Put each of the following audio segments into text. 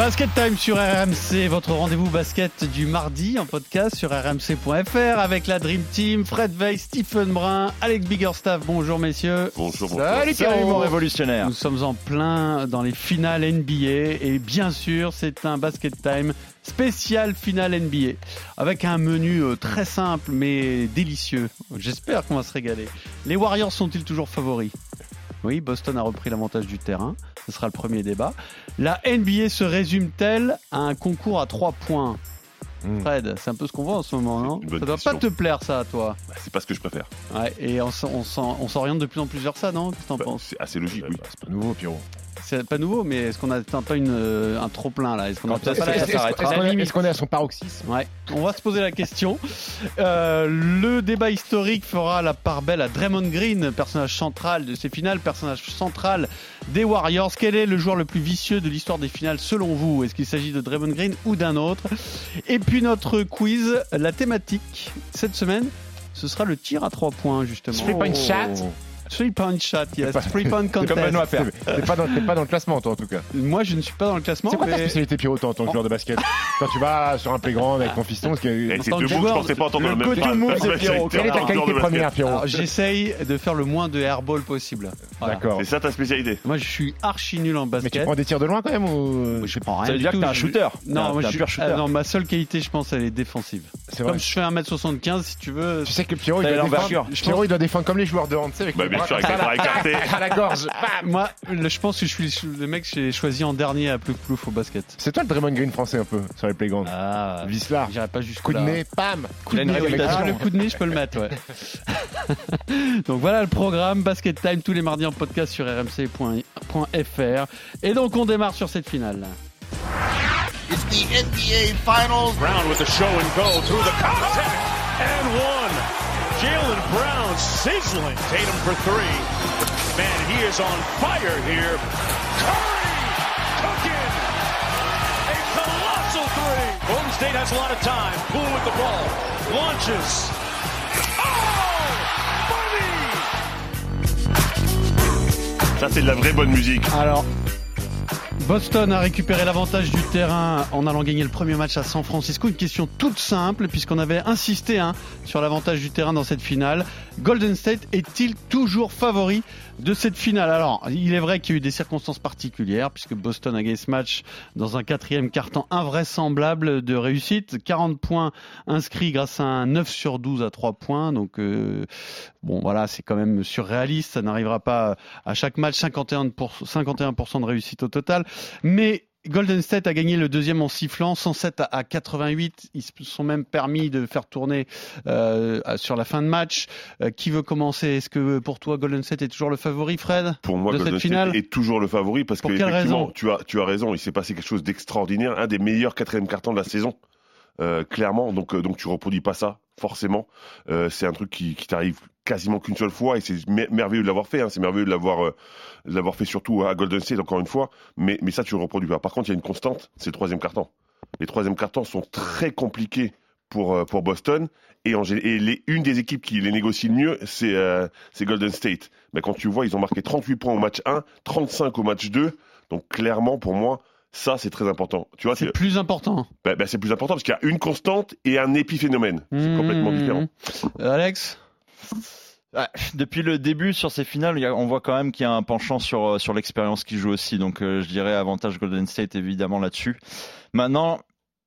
Basket Time sur RMC, votre rendez-vous basket du mardi en podcast sur rmc.fr avec la Dream Team, Fred Veil, Stephen Brun, Alex Biggerstaff. Bonjour messieurs. Bonjour, bonjour. Salut Salut mon révolutionnaire. Nous sommes en plein dans les finales NBA et bien sûr c'est un Basket Time spécial finale NBA avec un menu euh, très simple mais délicieux. J'espère qu'on va se régaler. Les Warriors sont-ils toujours favoris? Oui, Boston a repris l'avantage du terrain. Ce sera le premier débat. La NBA se résume-t-elle à un concours à trois points? Hmm. Fred, c'est un peu ce qu'on voit en ce moment, non? Ça doit question. pas te plaire ça à toi. Bah, c'est pas ce que je préfère. Ouais, et on, s'oriente de plus en plus vers ça, non? Qu'est-ce que t'en Bah, penses? c'est assez logique, oui. C'est pas nouveau, Pierrot. C'est pas nouveau, mais est-ce qu'on attend pas une, euh, un trop plein là? Est-ce qu'on pas est- à son paroxysme? Ouais, on va se poser la question. Euh, le débat historique fera la part belle à Draymond Green, personnage central de ces finales, personnage central des Warriors. Quel est le joueur le plus vicieux de l'histoire des finales selon vous? Est-ce qu'il s'agit de Draymond Green ou d'un autre? Et puis notre quiz, la thématique cette semaine, ce sera le tir à trois points justement. Three point shot Three point shot, yes. pas- Three point C'est comme contest. Benoît Père. T'es pas, dans- t'es pas dans le classement, toi, en tout cas. Moi, je ne suis pas dans le classement. C'est quoi ta mais- spécialité, Pierrot, toi, en tant que joueur de basket Quand tu vas sur un playground avec ton fiston, parce que. Et En ces tant deux que je pensais pas entendre le même move, c'est que Pierrot. c'est Quelle est ta qualité de basket. première, Pierrot j'essaye de faire le moins de airball possible. Voilà. D'accord. C'est ça ta spécialité Moi, je suis archi nul en Mais tu basket. prends des tirs de loin quand même ou Je prends rien Ça veut dire que t'es un shooter. Non, moi, je suis- pur shooter. ah, non, ma seule qualité, je pense, elle est défensive. C'est vrai. Comme je fais 1m75, si tu veux. Tu sais que Pierrot, il doit défendre. Comme les joueurs de hand, tu sais, avec Sûr, avec ça, les bras là, écartés. à la gorge. Moi, je pense que je suis le mec que j'ai choisi en dernier à plus plouf au basket. C'est toi le Draymond Green français un peu sur les playgrounds. Ah, là. j'irai pas jusqu'au Coup de nez, pam Coup de nez, le coup de nez, je peux le mettre, ouais. donc voilà le programme Basket Time tous les mardis en podcast sur rmc.fr. Et donc on démarre sur cette finale. It's the NBA Finals. Brown with the show and go through the contact and one. Jalen Brown sizzling. Tatum for three. Man, he is on fire here. Curry cooking. A colossal three. Golden State has a lot of time. Poole with the ball. Launches. Oh! Ça, c'est de la vraie bonne musique. Alors, Boston a récupéré l'avantage du terrain en allant gagner le premier match à San Francisco. Une question toute simple, puisqu'on avait insisté hein, sur l'avantage du terrain dans cette finale. Golden State est-il toujours favori de cette finale? Alors, il est vrai qu'il y a eu des circonstances particulières, puisque Boston a gagné ce match dans un quatrième carton invraisemblable de réussite. 40 points inscrits grâce à un 9 sur 12 à 3 points. Donc, euh, bon, voilà, c'est quand même surréaliste. Ça n'arrivera pas à chaque match. 51%, 51% de réussite au total. Mais Golden State a gagné le deuxième en sifflant, 107 à- à 88. Ils se sont même permis de faire tourner euh, sur la fin de match. Euh, qui veut commencer? Est-ce que pour toi Golden State est toujours le favori, Fred? Pour moi, de Golden cette State est toujours le favori parce Pour que quelle effectivement, raison? tu as, tu as raison. Il s'est passé quelque chose d'extraordinaire, un des meilleurs quatrième cartons de la saison, euh, clairement. Donc, euh, donc tu reproduis pas ça forcément. Euh, c'est un truc qui, qui t'arrive quasiment qu'une seule fois et c'est mer- merveilleux de l'avoir fait. Hein. C'est merveilleux de l'avoir, fait surtout à Golden State encore une fois. Mais, mais ça, tu le reproduis pas. Par contre, il y a une constante, c'est le troisième carton. Les troisième cartons sont très compliqués pour pour Boston et, en, et une des équipes qui les négocie le mieux, c'est c'est Golden State. Mais quand tu vois, ils ont marqué 38 points au match 1, 35 au match 2. Donc clairement, pour moi, ça c'est très important. Tu vois, C'est plus important. bah, bah, c'est plus important parce qu'il y a une constante et un épiphénomène. C'est complètement Mmh. différent. Euh, Alex Ouais, depuis le début sur ces finales, on voit quand même qu'il y a un penchant sur euh, sur l'expérience qui joue aussi. Donc euh, je dirais avantage Golden State évidemment là-dessus. Maintenant,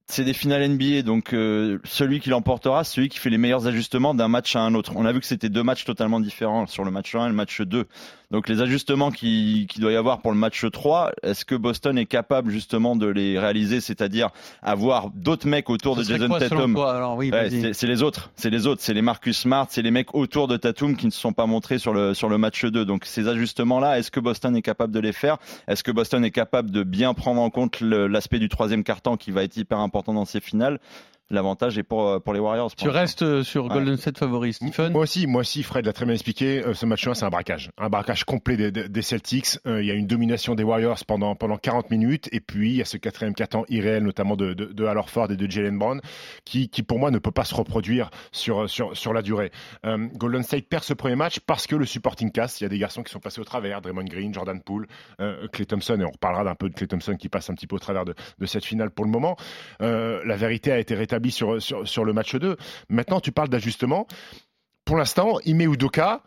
c'est des finales NBA, donc euh, celui qui l'emportera, celui qui fait les meilleurs ajustements d'un match à un autre. On a vu que c'était deux matchs totalement différents sur le match 1 et le match 2. Donc les ajustements qui, qui doit y avoir pour le match 3, est-ce que Boston est capable justement de les réaliser, c'est-à-dire avoir d'autres mecs autour de Jason quoi, Tatum oui, Ouais, c'est les autres, c'est les autres, c'est les Marcus Smart, c'est les mecs autour de Tatum qui ne se sont pas montrés sur le sur le match 2. Donc ces ajustements-là, est-ce que Boston est capable de les faire? Est-ce que Boston est capable de bien prendre en compte l'aspect du troisième carton qui va être hyper important dans ces finales l'avantage est pour, euh, pour les Warriors. Tu restes euh, sur Golden State favori, Stephen Moi aussi, moi aussi, Fred l'a très bien expliqué. euh, ce match-là, c'est un braquage. Un braquage complet des, Celtics. Euh, il y a une domination des Warriors pendant, pendant 40 minutes. Et puis, il y a ce quatrième quart-temps irréel, notamment de, de, de Al Horford et de Jalen Brown, qui, qui, pour moi, ne peut pas se reproduire sur, sur, sur la durée. Euh, Golden State perd ce premier match parce que le supporting cast, il y a des garçons qui sont passés au travers. Draymond Green, Jordan Poole, euh, Clay Thompson. Et on reparlera d'un peu de Clay Thompson qui passe un petit peu au travers de, de cette finale pour le moment. Euh, la vérité a été rétablie sur, sur, sur le match 2. Maintenant, tu parles d'ajustement. Pour l'instant, Ime Udoka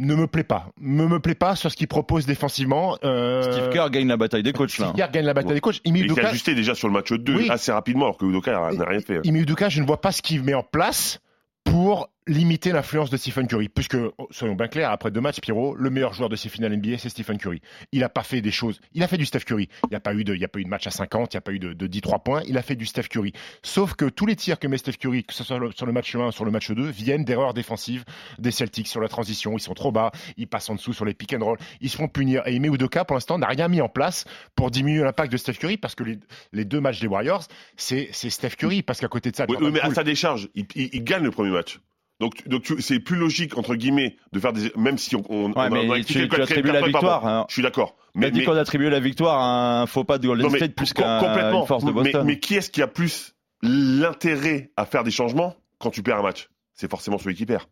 ne me plaît pas. Ne me plaît pas sur ce qu'il propose défensivement. Euh, Steve Kerr gagne la bataille des coachs là. Steve Kerr gagne la bataille des coachs. Ime Il s'est Udoka, ajusté déjà sur le match 2 Oui. assez rapidement, alors que Udoka n'a rien fait. Ime Udoka, je ne vois pas ce qu'il met en place pour limiter l'influence de Stephen Curry. Puisque, oh, soyons bien clairs, après deux matchs, Pierrot, le meilleur joueur de ces finales NBA, c'est Stephen Curry. Il n'a pas fait des choses. Il a fait du Steph Curry. Il n'y a pas eu de, il y a pas eu de match à 50, il n'y a pas eu de, de 10-3 points. Il a fait du Steph Curry. Sauf que tous les tirs que met Steph Curry, que ce soit sur le match 1 ou sur le match 2, viennent d'erreurs défensives des Celtics sur la transition. Ils sont trop bas, ils passent en dessous sur les pick and roll, ils se font punir. Et Ime Udoka, pour l'instant, n'a rien mis en place pour diminuer l'impact de Steph Curry parce que les, les deux matchs des Warriors, c'est Steph Curry. Parce qu'à côté de ça, Oui, mais à sa décharge, il, il- il gagne le premier match. Donc, tu- donc tu- c'est plus logique entre guillemets de faire des même si on, on, Ouais, on a- mais on a tu- tu attribues la victoire, hein. Je suis d'accord. Mais, Mais, dit mais- qu'on attribue la victoire à un faux pas de Golden non, mais State plus qu'à une force de Mais- Boston. Mais, qui est-ce qui a plus l'intérêt à faire des changements quand tu perds un match? C'est forcément celui qui perd.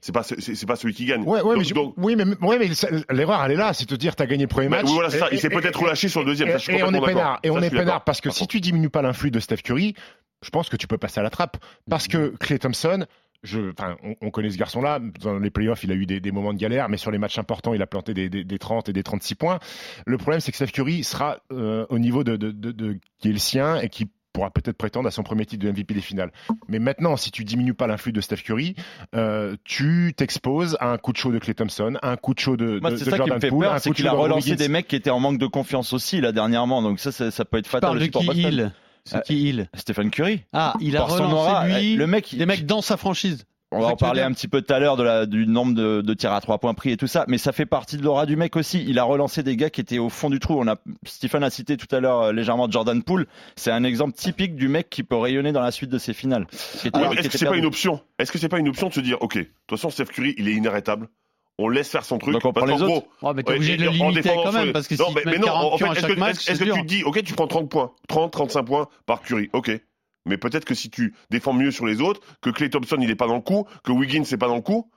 C'est pas ce- c'est c'est pas celui qui gagne. Ouais, ouais, Donc- mais, je- donc- oui, mais, ouais, mais ça- l'erreur, elle est là. C'est te dire, t'as gagné le premier Bah, match. oui, voilà, c'est ça. Il Et- s'est et- peut-être et- relâché sur le deuxième. Et, ça, je suis et on est peinard. Et on Ça, est peinard parce que si tu diminues pas l'influx de Steph Curry, je pense que tu peux passer à la trappe. Parce que Clay Thompson, je, on, on connaît ce garçon-là. Dans les playoffs, il a eu des, des moments de galère, mais sur les matchs importants, il a planté des, des- des 30 et des 36 points. Le problème, c'est que Steph Curry sera euh, au niveau de, de, de- de- qui est le sien et qui pourra peut-être prétendre à son premier titre de MVP des finales. Mais maintenant, si tu diminues pas l'influx de Steph Curry, euh, tu t'exposes à un coup de chaud de Clay Thompson, à un coup de chaud de, Moi, de, ça qui Jordan me fait Poole, un peur, c'est coup de qu'il chaud a relancé des mecs qui étaient en manque de confiance aussi là dernièrement. Donc ça, ça, ça peut être Tu fatal parles de aussi pour qui il C'est Euh, qui il Stephen Curry. Ah, il a Par son relancé aura, lui le mec, des mecs dans sa franchise. On va en parler un petit peu tout à l'heure du nombre de, de tirs à trois points pris et tout ça, mais ça fait partie de l'aura du mec aussi. Il a relancé des gars qui étaient au fond du trou. On a, Stephen a cité tout à l'heure euh, légèrement Jordan Poole. C'est un exemple typique du mec qui peut rayonner dans la suite de ses finales. Est-ce que c'est pas une option? Est-ce que c'est pas une option de se dire, ok, de toute façon, Steph Curry, il est inarrêtable? On laisse faire son truc. Donc on parce prend qu'en les gros, Oh, mais t'es Ouais, obligé de le limiter quand même, parce que non, si mais, tu mais mets non, 40 en fait, à est-ce chaque que, match, est-ce- c'est est-ce que tu te dis, ok, tu prends 30 points, 30, 35 points par Curry, ok. Mais peut-être que si tu défends mieux sur les autres, que Clay Thompson il est pas dans le coup, que Wiggins c'est pas dans le coup,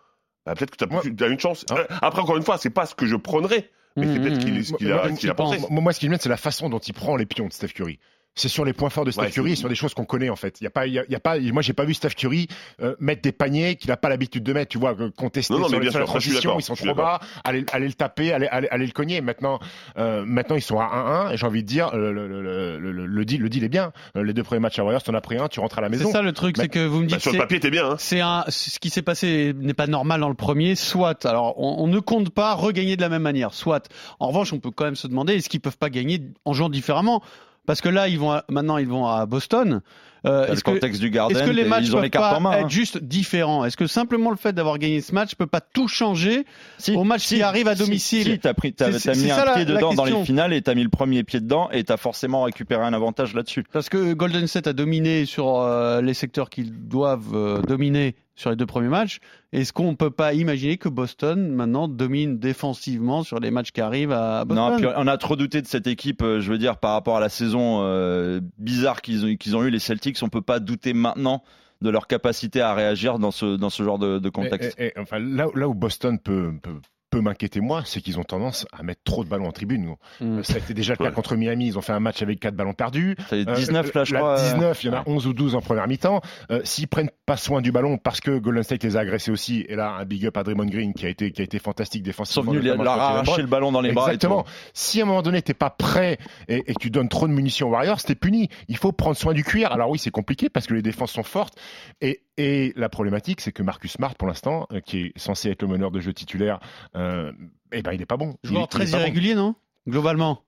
bah, peut-être que tu as, Ouais. une chance. Ah. Euh, Après encore une fois, c'est pas ce que je prônerais, mais c'est peut-être ce qu'il mmh, ce qu'il a, qu'il a pensé. moi, moi, ce qui me met, c'est la façon dont il prend les pions de Steph Curry. C'est sur les points forts de Steph Ouais, Curry, c'est- sur des choses qu'on connaît en fait. Il y a pas, il y a, il y a pas, moi j'ai pas vu Steph Curry euh, mettre des paniers qu'il a pas l'habitude de mettre. Tu vois, euh, contester Non, non, sur, les- sur la transition, ils sont trop bas, aller, aller le taper, aller, aller, aller le cogner. Maintenant, euh, maintenant ils sont à 1-1 et j'ai envie de dire le, le, le, le, deal, le deal est bien. Les deux premiers matchs à Warriors, t'en as pris un, tu rentres à la C'est maison. ça le truc, Bah, c'est que vous me Bah, dites sur le c'est- papier, t'es bien. Hein. c'est un, ce qui s'est passé n'est pas normal dans le premier, soit. Alors, on, on ne compte pas regagner de la même manière, soit. En revanche, on peut quand même se demander est-ce qu'ils peuvent pas gagner en jouant différemment? Parce que là, ils vont à- maintenant, ils vont à Boston. Euh, T'as le est-ce que, contexte du Garden, est-ce que les matchs ils ont peuvent les cartes pas en main. être hein. juste différents? Est-ce que simplement le fait d'avoir gagné ce match peut pas tout changer Si, au match si, qui arrive à si, domicile? Si, t'as pris, t'as, mis un pied la dedans dans les finales et t'as mis le premier pied dedans et t'as forcément récupéré un avantage là-dessus. Parce que Golden State a dominé sur euh, les secteurs qu'ils doivent euh, dominer sur les deux premiers matchs. Est-ce qu'on peut pas imaginer que Boston maintenant domine défensivement sur les matchs qui arrivent à Boston? Non, puis on a trop douté de cette équipe, euh, je veux dire, par rapport à la saison euh, bizarre qu'ils ont, qu'ils ont eu les Celtics. On peut pas douter maintenant de leur capacité à réagir dans ce, dans ce genre de, de contexte. Et- et- et, enfin, là, où- là où Boston peut, peut, peut m'inquiéter moi, c'est qu'ils ont tendance à mettre trop de ballons en tribune. gros. Mm. Ça a été déjà le cas Ouais. contre Miami. Ils ont fait un match avec 4 ballons perdus. Ça fait Euh, 19 là, je crois. euh, 19, il y en a ouais. 11 ou 12 en première mi-temps. Euh, S'ils prennent pas soin du ballon parce que Golden State les a agressés aussi, et là un big up à Draymond Green qui a été qui a été fantastique Ils sont défensivement. venus notamment leur arracher le ballon dans les bras. Exactement. Si à un moment donné t'es pas prêt et, et que tu donnes trop de munitions aux Warriors, t'es puni. Il faut prendre soin du cuir. Alors oui, c'est compliqué parce que les défenses sont fortes. Et, et la problématique, c'est que Marcus Smart, pour l'instant, euh, qui est censé être le meneur de jeu titulaire, euh, eh ben il est pas bon. Joueur très bon. irrégulier, non? Globalement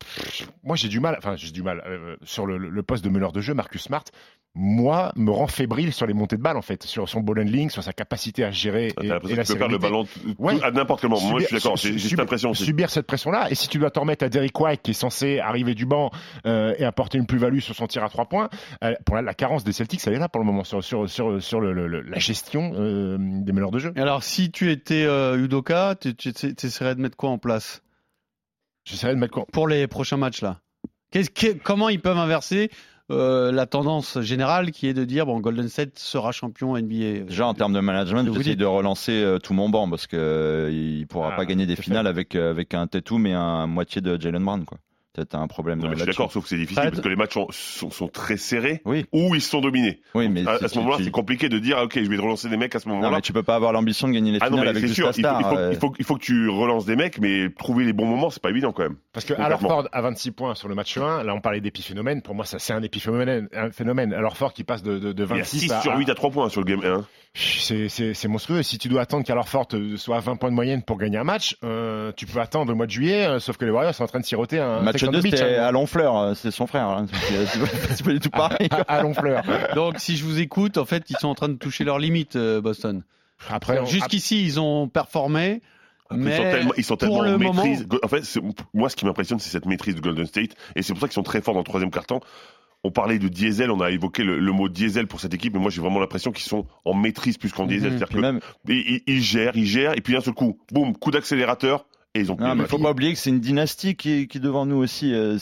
Moi, j'ai du mal, enfin, j'ai du mal euh, sur le, le poste de meneur de jeu, Marcus Smart. Moi, me rend fébrile sur les montées de balles en fait, sur son ball handling, sur sa capacité à gérer T'as et, l'impression et la que tu peux perdre le ballon Ouais. à n'importe quel moment. Moi, je suis d'accord. J'ai cette Subir- impression aussi. Subir cette pression-là, et si tu dois t'en remettre à Derrick White qui est censé arriver du banc euh, et apporter une plus-value sur son tir à trois points, euh, pour la, la carence des Celtics, elle est là pour le moment sur sur sur sur le- le- le- la gestion euh, des meneurs de jeu. Et Alors, si tu étais euh, Udoka, tu, tu tu essaierais de mettre quoi en place? J'essaierai de mettre quoi pour les prochains matchs là. Qu'est-ce que- Comment ils peuvent inverser euh, la tendance générale qui est de dire bon Golden State sera champion NBA Déjà en termes de management, Vous de relancer euh, tout mon banc parce que euh, il pourra Ah, pas gagner des finales avec euh, avec un Tatum et un moitié de Jalen Brown quoi. Peut-être un problème. Non, mais je suis d'accord, sauf que c'est difficile Fred parce que les matchs sont, sont, sont très serrés Oui. ou ils sont dominés. Oui, mais À, ce tu- moment-là, tu- c'est compliqué de dire, ah, ok, je vais relancer des mecs à ce Non, moment-là. mais tu peux pas avoir l'ambition de gagner les Ah non, finales mais avec c'est juste sûr, il faut, il, star. faut, euh, il, faut, il faut que tu relances des mecs, mais trouver les bons moments, c'est pas évident quand même. Parce que Complètement. Alorford à 26 points sur le match 1, là on parlait d'épiphénomène, pour moi ça c'est un épiphénomène. Un phénomène. Alorford qui passe de, de, de Il y a 26 6 à, sur 8 à 3 points sur le game 1. C'est, monstrueux. Si tu dois attendre qu'Alorford te- soit à 20 points de moyenne pour gagner un match, euh, tu peux attendre le mois de juillet, euh, sauf que les Warriors sont en train de siroter un Match Sex on 2, the Beach, hein. à Longfleur, euh, c'est son frère. hein. C'est pas- du tout pareil. à, à Longfleur. Donc si je vous écoute, en fait ils sont en train de toucher leurs limites Boston. Après, on- Jusqu'ici ils ont performé, Ils sont mais tellement, ils sont pour tellement en le moment, maîtrise. En fait, moi, ce qui m'impressionne, c'est cette maîtrise de Golden State. Et c'est pour ça qu'ils sont très forts dans le troisième quart-temps. On parlait de diesel, on a évoqué le, le mot diesel pour cette équipe, mais moi j'ai vraiment l'impression qu'ils sont en maîtrise plus qu'en diesel. Mhm. C'est-à-dire Puis que même, ils, ils gèrent, ils gèrent, et puis d'un seul coup, boum, coup d'accélérateur, et ils ont non, mais faut pas oublier que c'est une dynastie qui est, qui est devant nous aussi. euh,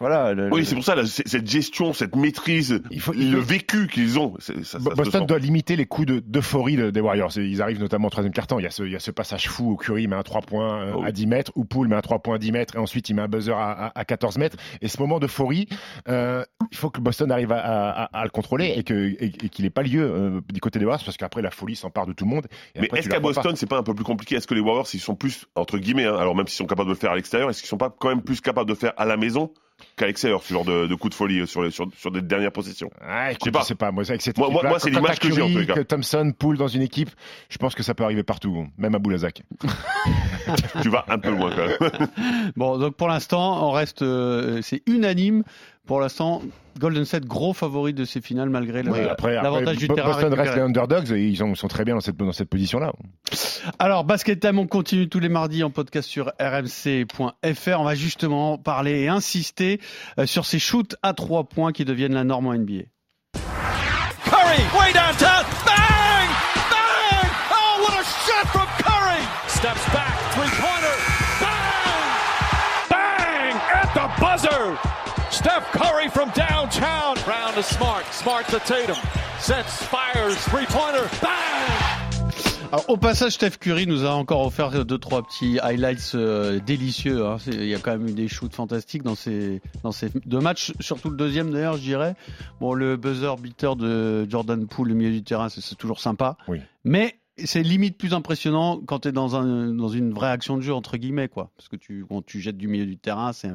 Voilà. le- Oui, le- c'est pour ça, là, cette gestion, cette maîtrise, Il faut- il le faut- vécu qu'ils ont, ça, Boston doit limiter les coups de- d'euphorie de- des Warriors. Ils arrivent notamment au troisième quart-temps. Il y a ce, il y a ce passage fou où Curry met un 3 points euh, Oh à 10 mètres, où Poole met un 3 points à 10 mètres, et ensuite il met un buzzer à, à- à 14 mètres. Et ce moment d'euphorie, euh, il faut que Boston arrive à, à- à- à le contrôler et que- et- et qu'il n'ait pas lieu euh, du côté des Warriors, parce qu'après la folie s'empare de tout le monde. Et Mais est-ce qu'à. Boston, c'est pas un peu plus compliqué? Est-ce que les Warriors, ils sont plus, entre guillemets, hein, alors même s'ils sont capables de le faire à l'extérieur, est-ce qu'ils sont pas quand même plus capables de le faire à la maison qu'à l'extérieur, ce genre de, de coup de folie euh, sur, les, sur, sur des dernières possessions? Ah, écoute, Je sais pas. je sais pas. Moi, avec cette Moi- moi- moi, c'est l'image que j'ai, en les cas. que Thompson, Poole dans une équipe, je pense que ça peut arriver partout, même à Boulazac. Tu vas un peu loin quand même. bon donc pour l'instant on reste, euh, c'est unanime. Pour l'instant, Golden State gros favori de ces finales malgré l'avantage du terrain. Boston reste les underdogs et ils sont, très bien dans cette, dans cette position-là. Alors, Basket Time, on continue tous les mardis en podcast sur rmc.fr. On va justement parler et insister euh, sur ces shoots à trois points qui deviennent la norme en NBA. Curry, way downtown. Bang! Bang! Oh, what a shot from Curry! Steps back, three-pointer. Bang! Steph Curry from downtown. Brown to Smart. Smart to Tatum. Sets, fires, three-pointer. Bang! Alors, au passage, Steph Curry nous a encore offert deux trois petits highlights euh, délicieux. hein. Il y a quand même eu des shoots fantastiques dans ces dans ces deux matchs, surtout le deuxième d'ailleurs, je dirais. Bon, le buzzer beater de Jordan Poole, le milieu du terrain, c'est c'est toujours sympa. Oui. Mais c'est limite plus impressionnant quand tu es dans un dans une vraie action de jeu entre guillemets quoi, parce que tu quand tu jettes du milieu du terrain, c'est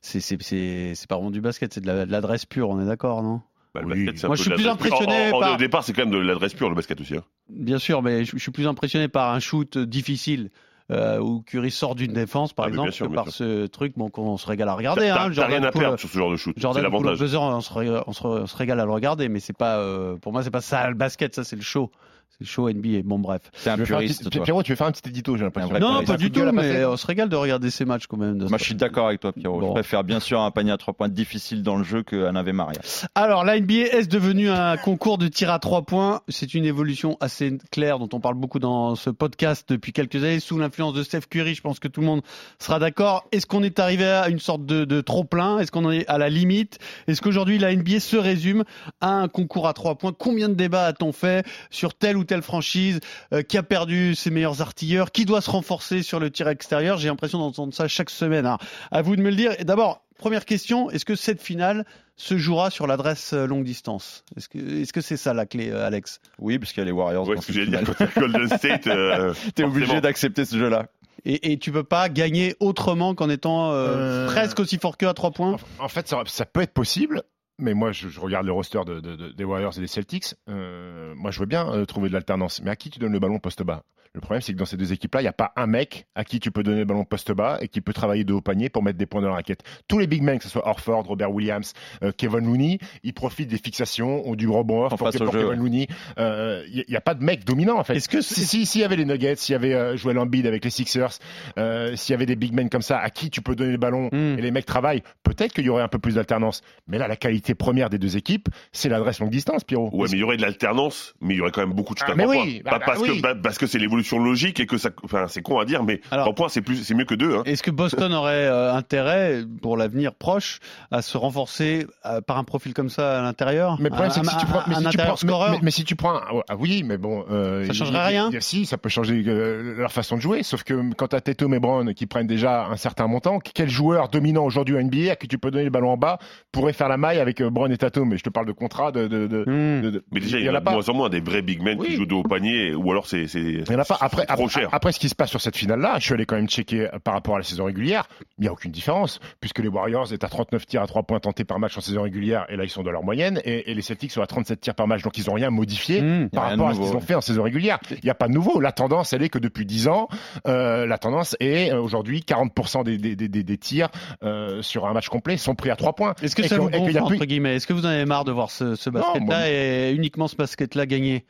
c'est c'est c'est c'est pas vraiment du basket, c'est de la- de l'adresse pure, on est d'accord, non? Bah, le Oui. basket, c'est un Moi, peu je suis plus impressionné en- en- par- Au départ, c'est quand même de l'adresse pure, le basket aussi. hein. Bien sûr, mais je, je suis plus impressionné par un shoot difficile euh, où Curry sort d'une défense, par Ah, exemple, sûr, que bien par ce truc bon, qu'on se régale à regarder. T'as Hein, t'as rien à Poole- perdre sur ce genre de shoot. C'est Jordan Poole au l'avantage. buzzer, on se, ré- on, se, on se régale à le regarder, mais c'est pas, euh, pour moi, c'est pas ça le basket, ça c'est le show. C'est show NBA. Bon, bref. C'est un puriste, petit- toi. Pierrot, tu veux faire un petit édito, j'ai l'impression. Non, pas du tout, mais on se régale de regarder ces matchs quand même. Moi, je suis d'accord avec toi, Pierrot. Bon. Je préfère bien sûr un panier à trois points difficile dans le jeu qu'un Ave Maria. Alors, la NBA est devenu un concours de tir à trois points? C'est une évolution assez claire dont on parle beaucoup dans ce podcast depuis quelques années sous l'influence de Steph Curry. Je pense que tout le monde sera d'accord. Est-ce qu'on est arrivé à une sorte de, de trop plein? Est-ce qu'on en est à la limite? Est-ce qu'aujourd'hui la NBA se résume à un concours à trois points? Combien de débats a-t-on fait sur telle ou telle franchise euh, qui a perdu ses meilleurs artilleurs Qui doit se renforcer sur le tir extérieur J'ai l'impression d'entendre ça chaque semaine. Alors, à vous de me le dire. Et d'abord, première question est-ce que cette finale se jouera sur l'adresse euh, longue distance? Est-ce que c'est ça la clé, euh, Alex? Oui, parce qu'il y a les Warriors. Ouais, ce que dire, Golden State, euh, T'es obligé d'accepter ce jeu-là. et, et tu peux pas gagner autrement qu'en étant euh, Euh, presque aussi fort que à trois points? En fait, ça, ça peut être possible. Mais moi, je, regarde le roster de, de- de- des Warriors et des Celtics. Euh, moi, je veux bien euh, trouver de l'alternance. Mais à qui tu donnes le ballon poste bas Le problème, c'est que dans ces deux équipes-là, il n'y a pas un mec à qui tu peux donner le ballon poste bas et qui peut travailler de haut panier pour mettre des points dans la raquette. Tous les big men, que ce soit Orford, Robert Williams, euh, Kevin Looney, ils profitent des fixations ou du rebond off pour, pour jeu, Kevin ouais. Looney. Euh, Il n'y a, pas de mec dominant, en fait. Est-ce que Si, si, s'il y avait les Nuggets, s'il y avait euh, Joel Embiid avec les Sixers, euh, s'il y avait des big men comme ça à qui tu peux donner le ballon Hmm. et les mecs travaillent, peut-être qu'il y aurait un peu plus d'alternance. Mais là, la qualité première des deux équipes, c'est l'adresse longue distance, Pierrot. Ouais, mais il y aurait de l'alternance, mais il y aurait quand même beaucoup de shoot Ah, à mais trois oui, bah, Pas parce, bah, que, oui. bah, parce que c'est l'évolution logique et que ça. Enfin, c'est con à dire, mais Alors- trois points, c'est plus, c'est mieux que deux. Hein. Est-ce que Boston aurait euh, intérêt, pour l'avenir proche, à se renforcer euh, par un profil comme ça à l'intérieur? Mais le problème, c'est que si tu prends, mais un si tu prends, mais- scoreur? mais, mais si tu prends, ah oui, mais bon, euh, Ça changerait rien il- Si, ça peut changer euh, leur façon de jouer. Sauf que quand t'as Tatum et Brown qui prennent déjà un certain montant, quel joueur dominant aujourd'hui au NBA à qui tu peux donner le ballon en bas pourrait faire la maille avec euh, Brown et Tatum? Mais je te parle de contrat, de, de, de- Hmm. de- de- Mais déjà, il y, en a de moins en moins des vrais big men Oui. qui jouent de haut panier, ou alors c'est. c'est- Après, c'est trop après, cher. après, ce qui se passe sur cette finale-là, je suis allé quand même checker euh, par rapport à la saison régulière. Il n'y a aucune différence, puisque les Warriors étaient à 39 tirs à 3 points tentés par match en saison régulière, et là ils sont dans leur moyenne, et, et les Celtics sont à 37 tirs par match, donc ils n'ont rien modifié Hmm. par rien rapport à ce qu'ils ont fait en saison régulière. Il n'y a pas de nouveau. La tendance, elle est que depuis 10 ans, euh, la tendance est euh, aujourd'hui 40% des, des, des, des- des tirs euh, sur un match complet sont pris à 3 points. Est-ce que Et ça que- vous gonfle, plus- entre guillemets? Est-ce que vous en avez marre de voir ce, ce basket-là moi- et uniquement ce basket-là gagné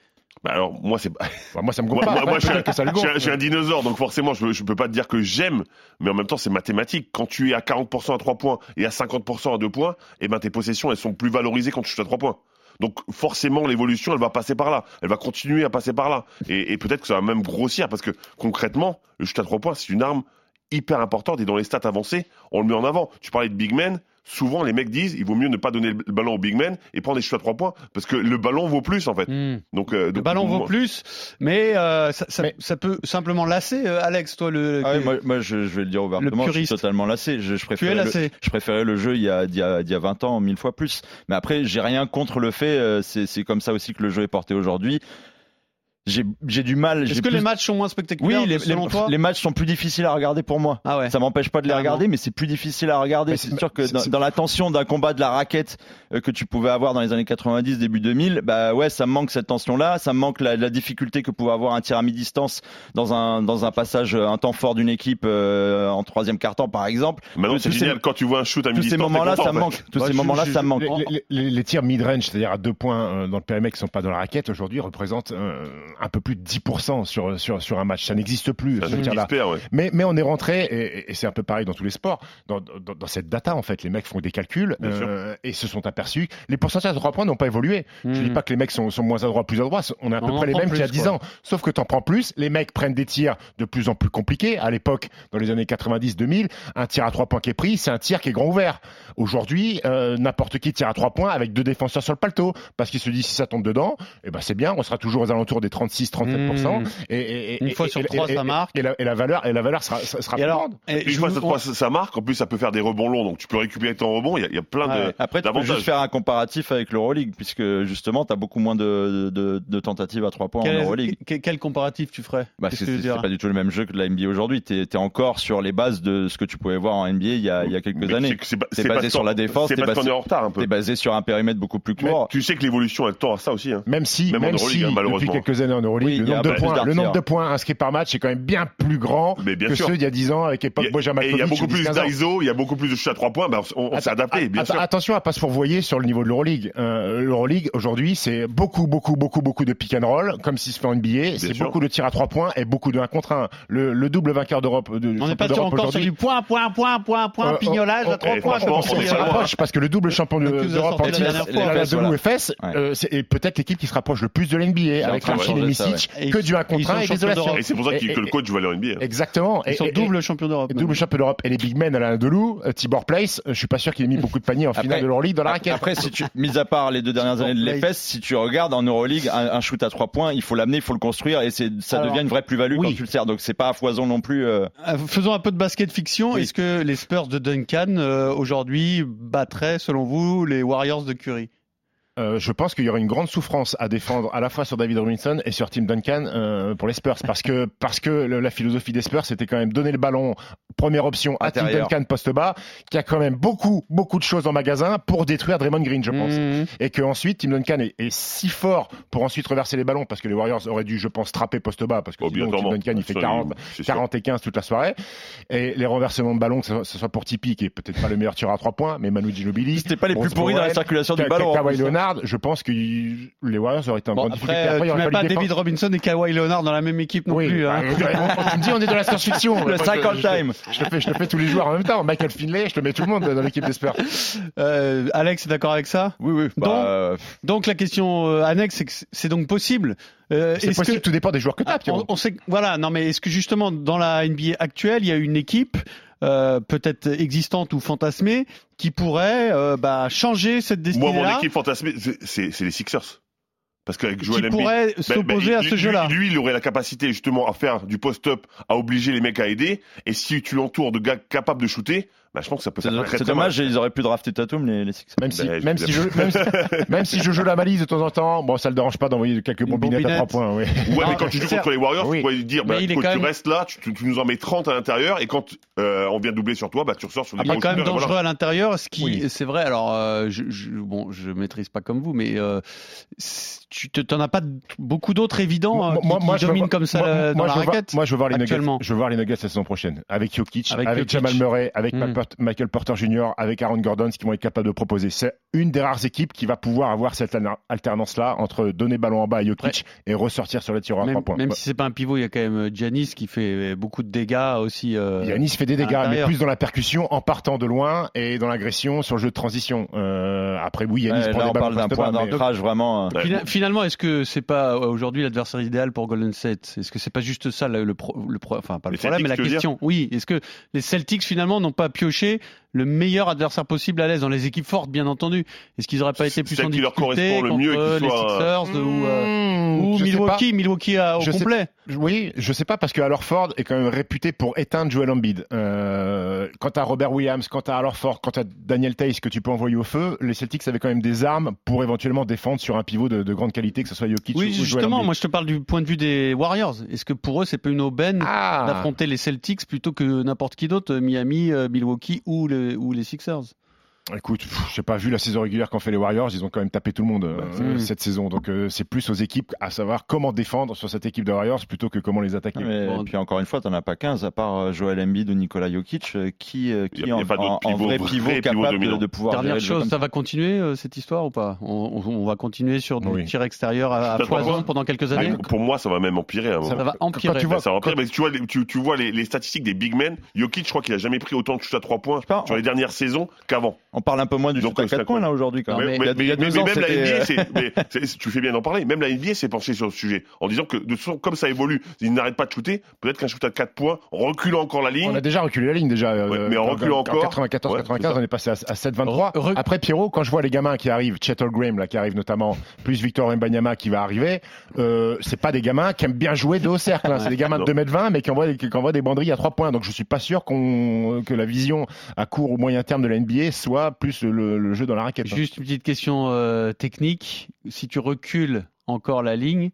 Bah alors, moi, c'est. Bah, moi, ça me Moi, gonfle pas. moi, moi, je, suis un, Peut-être que ça le je suis un- gonfle. je suis un dinosaure, donc forcément, je, je peux pas te dire que j'aime, mais en même temps, c'est mathématique. Quand tu es à 40% à 3 points et à 50% à 2 points, eh ben, tes possessions, elles sont plus valorisées quand tu shootes à 3 points. Donc forcément, l'évolution, elle va passer par là. Elle va continuer à passer par là. Et, et peut-être que ça va même grossir, parce que concrètement, le shoot à 3 points, c'est une arme hyper importante. Et dans les stats avancées, on le met en avant. Tu parlais de big men. Souvent, les mecs disent, il vaut mieux ne pas donner le ballon au big man et prendre des shoots à 3 points, parce que le ballon vaut plus, en fait. Hmm. Donc, euh, Le ballon vaut moi- plus, mais, euh, ça, ça- Mais- ça peut simplement lasser, euh, Alex, toi, le. Ah oui, moi, moi, je, je vais le dire ouvertement, je suis totalement lassé. Je, je préférais le, lassé. je préférais le jeu il y a, il y a, il y a 20 ans, mille fois plus. Mais après, j'ai rien contre le fait, euh, c'est c'est comme ça aussi que le jeu est porté aujourd'hui. J'ai j'ai du mal. Est-ce que plus- les matchs sont moins spectaculaires Oui, les, selon les- toi les matchs sont plus difficiles à regarder pour moi. Ah ouais. Ça m'empêche pas de les Carrément. regarder, mais c'est plus difficile à regarder. C'est sûr que dans, la tension d'un combat de la raquette euh, que tu pouvais avoir dans les années 90, début 2000, bah ouais, ça me manque cette tension-là. Ça me manque la, la difficulté que pouvait avoir un tir à mi-distance dans un dans un passage, euh, un temps fort d'une équipe euh, en troisième quart-temps, par exemple. Maintenant, Tous c'est ces- génial. Quand tu vois un shoot à Tous midi ces moments-là, ça me manque. Tous ces moments-là, ça me manque. Les, tirs mid-range, c'est-à-dire à deux points euh, dans le périmètre qui sont pas dans la raquette, aujourd'hui représentent un peu plus de 10% sur, sur, sur un match. Ça n'existe plus, Ça ce ouais. Mais, mais on est rentré, et, et c'est un peu pareil dans tous les sports, dans, dans, dans cette data, en fait. Les mecs font des calculs euh, et se sont aperçus. Les pourcentages de 3 points n'ont pas évolué. Je Hmm. dis pas que les mecs sont, sont moins adroits, plus adroits. On est à peu On en près les mêmes qu'il y a plus, 10 quoi. ans. Sauf que t'en prends plus. Les mecs prennent des tirs de plus en plus compliqués. À l'époque, dans les années 90-2000, un tir à 3 points qui est pris, c'est un tir qui est grand ouvert. Aujourd'hui, euh, n'importe qui tire à 3 points avec deux défenseurs sur le paletot. Parce qu'il se dit, si ça tombe dedans, eh ben c'est bien. On sera toujours aux alentours des 36-37%. Hmm. Et, et- et- Une fois et- sur trois, ça marque. Et la, et la valeur, et la valeur sera, sera Et plus alors, grande. une je fois vous- ça, ça, ça marque, en plus ça peut faire des rebonds longs, donc tu peux récupérer ton rebond, il y a, il y a plein de. Après, tu peux juste faire un comparatif avec l'Euroleague, puisque justement, tu as beaucoup moins de, de, de tentatives à trois points en Euroleague. quel- quel comparatif tu ferais? Bah, c'est dire pas du tout le même jeu que de la NBA aujourd'hui. Tu es, encore sur les bases de ce que tu pouvais voir en NBA il y a, il y a quelques Mais années. c'est basé sur la défense, C'est basé- est en retard un peu. Tu es basé sur un périmètre beaucoup plus court. tu sais que l'évolution elle tend à ça aussi. Hein. Même si, hein, depuis malheureusement. quelques années en Euroleague, Oui, le, nombre de plus points, le nombre de points inscrits par match est quand même bien plus grand Mais bien que sûr. ceux d'il y a 10 ans avec Il époque y a- Bojan et il y a beaucoup plus 10-15 ans. d'ISO, il y a beaucoup plus de shots à 3 points, ben, on, on s'est adapté, bien sûr. Attention à pas se fourvoyer sur le niveau de l'Euroleague. Euh, L'Euroleague aujourd'hui, c'est beaucoup, beaucoup, beaucoup, beaucoup de pick and roll, comme si se fait en NBA. C'est sûr. beaucoup de tirs à trois points et beaucoup de 1 contre 1. Le, le double vainqueur d'Europe. de- On n'est pas sur d'Europe encore sur du point, point, point, point, point, Euh, pignolage on- à trois eh, points. franchement, je on se rapproche parce que le double champion de- d'Europe en fois. la Fesses, Ouais. euh, c'est peut-être l'équipe qui se rapproche le plus de l'NBA avec de Archie Misic, ouais. Et que du 1 ils contre sont 1 et des. Et c'est pour ça Et- qu'il- et- que le coach va aller en NBA. Exactement. Ils Et- sont double champion d'Europe. et double champion d'Europe et les big men Alain Delou, euh, Tibor Place, euh, je suis pas sûr qu'il ait mis beaucoup de paniers en finale de l'Euroleague dans la raquette. Après, si tu, mis à part les deux dernières années de l'EFS, si tu regardes en Euroleague, un, un shoot à trois points, il faut l'amener, il faut le construire et ça devient une vraie plus-value quand tu le sers. Donc c'est pas à foison non plus. euh, Faisons un peu de basket fiction. Est-ce que les Spurs de Duncan aujourd'hui battraient, selon vous, les Warriors de Curry? Euh, je pense qu'il y aurait une grande souffrance à défendre à la fois sur David Robinson et sur Tim Duncan euh, pour les Spurs parce que parce que le- la philosophie des Spurs c'était quand même donner le ballon première option à Tim. Duncan poste bas, qui a quand même beaucoup, beaucoup de choses en magasin pour détruire Draymond Green, je pense. Mhm. Et que ensuite Tim Duncan est, est si fort pour ensuite reverser les ballons, parce que les Warriors auraient dû, je pense, trapper poste bas, parce que sinon, Tim. Duncan il fait Absolument. 40, C'est sûr. 40 et 15 toute la soirée. Et les renversements de ballons, que ce soit, ce soit pour Tipeee, qui est peut-être pas le meilleur tireur à trois points, mais Manu Ginobili. C'était pas les plus pourris dans la circulation du ballon. Leonard, je pense que les Warriors auraient été en Bon, grande difficulté. après, il tu aurait mets pas. David Robinson et Kawhi Leonard dans la même équipe non Oui, plus. hein. bah, tu me dis on est dans la science-fiction. Le cycle time. Je te, fais, je te fais tous les joueurs en même temps. Michael Finlay, je te mets tout le monde dans l'équipe des Spurs. Euh, Alex est d'accord avec ça? Oui, oui. Bah, Donc, euh, Donc la question euh, annexe, c'est que c'est- donc possible. Euh, C'est possible, que- tout dépend des joueurs que tu as. on, on sait, voilà, non mais est-ce que justement dans la NBA actuelle, il y a une équipe euh, peut-être existante ou fantasmée qui pourrait euh, bah, changer cette Moi, destinée-là, mon équipe fantasmée, c'est- les Sixers. Parce qu'avec qui Joel Embiid, pourrait ben, s'opposer ben, à lui- ce jeu-là. Lui, il aurait la capacité justement à faire du post-up, à obliger les mecs à aider. Et si tu l'entoures de gars capables de shooter, bah, je pense que ça peut c'est faire très, c'est très dommage, mal. ils auraient pu drafter Tatum, les, les Sixers. Même si, Ben, même, si je, même, si, même si je joue la malise de temps en temps, bon, ça le dérange pas d'envoyer quelques bombinettes à bombinette. trois points. Oui. Ouais, Non, mais quand tu joues c'est- contre les Warriors, oui. tu pourrais lui dire, bah, Mais il est écoute, quand tu même- restes là, tu, tu- tu nous en mets 30 à l'intérieur, et quand euh, on vient doubler sur toi, bah, tu ressors sur des Il est quand même shooters, et dangereux voilà. à l'intérieur, ce qui, Oui. c'est vrai. Alors, euh, je, je, bon, je maîtrise pas comme vous, mais euh, tu te- t'en as pas beaucoup d'autres évidents hein, qui, qui je veux dominent voir- comme ça moi, euh, dans moi, la je veux raquette. moi, je veux voir les Nuggets. actuellement. Je veux voir les Nuggets la saison prochaine. Avec Jokic, Avec avec, Jokic. Jamal Murray, avec Mm. Michael- Porter Jr., avec Aaron Gordon, ce qu'ils vont être capables de proposer. C'est une des rares équipes qui va pouvoir avoir cette alter- alternance-là entre donner ballon en bas à Jokic et ressortir sur les tireurs à Même, trois points. même Ouais. si c'est pas un pivot, il y a quand même Giannis qui fait beaucoup de dégâts aussi. euh, Yanis fait des dégâts, mais plus dans la percussion, en partant de loin et dans l'agression sur le jeu de transition. Euh, après, oui, Yanis Ouais, prend là, des on ballons parle d'un point d'ancrage vraiment. euh, Ouais. Finalement, est-ce que c'est pas euh, aujourd'hui l'adversaire idéal pour Golden State? Est-ce que c'est pas juste ça le, le, pro- le pro- enfin pas le Les problème, mais la question. Oui, est-ce que les Celtics finalement n'ont pas pioché le meilleur adversaire possible à l'aise dans les équipes fortes, bien entendu? Est-ce qu'ils auraient pas été plus en qui leur difficulté correspond le contre mieux et qui les soit- Sixers ou, euh, ou sais Milwaukee, Milwaukee à- au Je sais- complet. Oui, je sais pas parce que Ford est quand même réputé pour éteindre Joel Embiid. Euh, quant à Robert Williams, quant à Ford, quant à Daniel Tays que tu peux envoyer au feu, les Celtics avaient quand même des armes pour éventuellement défendre sur un pivot de, de grande qualité, que ce soit Jokic Oui, ou justement, moi je te parle du point de vue des Warriors. Est-ce que pour eux c'est pas une aubaine Ah, d'affronter les Celtics plutôt que n'importe qui d'autre, Miami, euh, Milwaukee ou, le- ou les Sixers? Écoute, pff, j'ai pas vu la saison régulière qu'ont fait les Warriors, ils ont quand même tapé tout le monde euh, Mmh. cette saison. Donc euh, c'est plus aux équipes à savoir comment défendre sur cette équipe de Warriors plutôt que comment les attaquer. Mais, Bon. et puis encore une fois, t'en as pas 15 à part euh, Joel Embiid ou Nikola Jokic qui, euh, qui Il y a- il y a en, en- en vrai pivot pivots capable de, dominants. de pouvoir Dernière chose, ça va continuer euh, cette histoire ou pas? On, on- on va continuer sur du Oui. tir extérieur à, à foison pendant quelques Ah, années Pour moi, ça va même empirer. à un Ça moment. va empirer. Quand tu vois- Ça va empirer, mais tu vois, les- tu, tu vois les, les statistiques des big men. Jokic, je crois qu'il a jamais pris autant de shoot à 3 points sais sur les dernières saisons qu'avant. On parle un peu moins du Donc, shoot à euh, 4 ça points là aujourd'hui quand même. mais- mais- mais ans, même la NBA, c'est- mais c'est- tu fais bien d'en parler. Même la NBA s'est penchée sur le sujet en disant que de toute façon, comme ça évolue, ils n'arrêtent pas de shooter. Peut-être qu'un shoot à 4 points, en reculant encore la ligne. On a déjà reculé la ligne déjà. euh, mais en reculant encore. 94, Ouais, 95, c'est ça. on est passé à, à 7-23. Re- re- Après Pierrot, quand je vois les gamins qui arrivent, Chet Graham là qui arrive notamment, plus Victor Mbanyama qui va arriver, euh, c'est pas des gamins qui aiment bien jouer de haut cercle. hein. C'est des gamins de Non. 2m20 mais qui envoient, qui envoient des banderilles à 3 points. Donc je suis pas sûr qu'on que la vision à court ou moyen terme de la NBA soit plus le, le jeu dans la raquette. hein. Juste une petite question euh, technique. Si tu recules encore la ligne,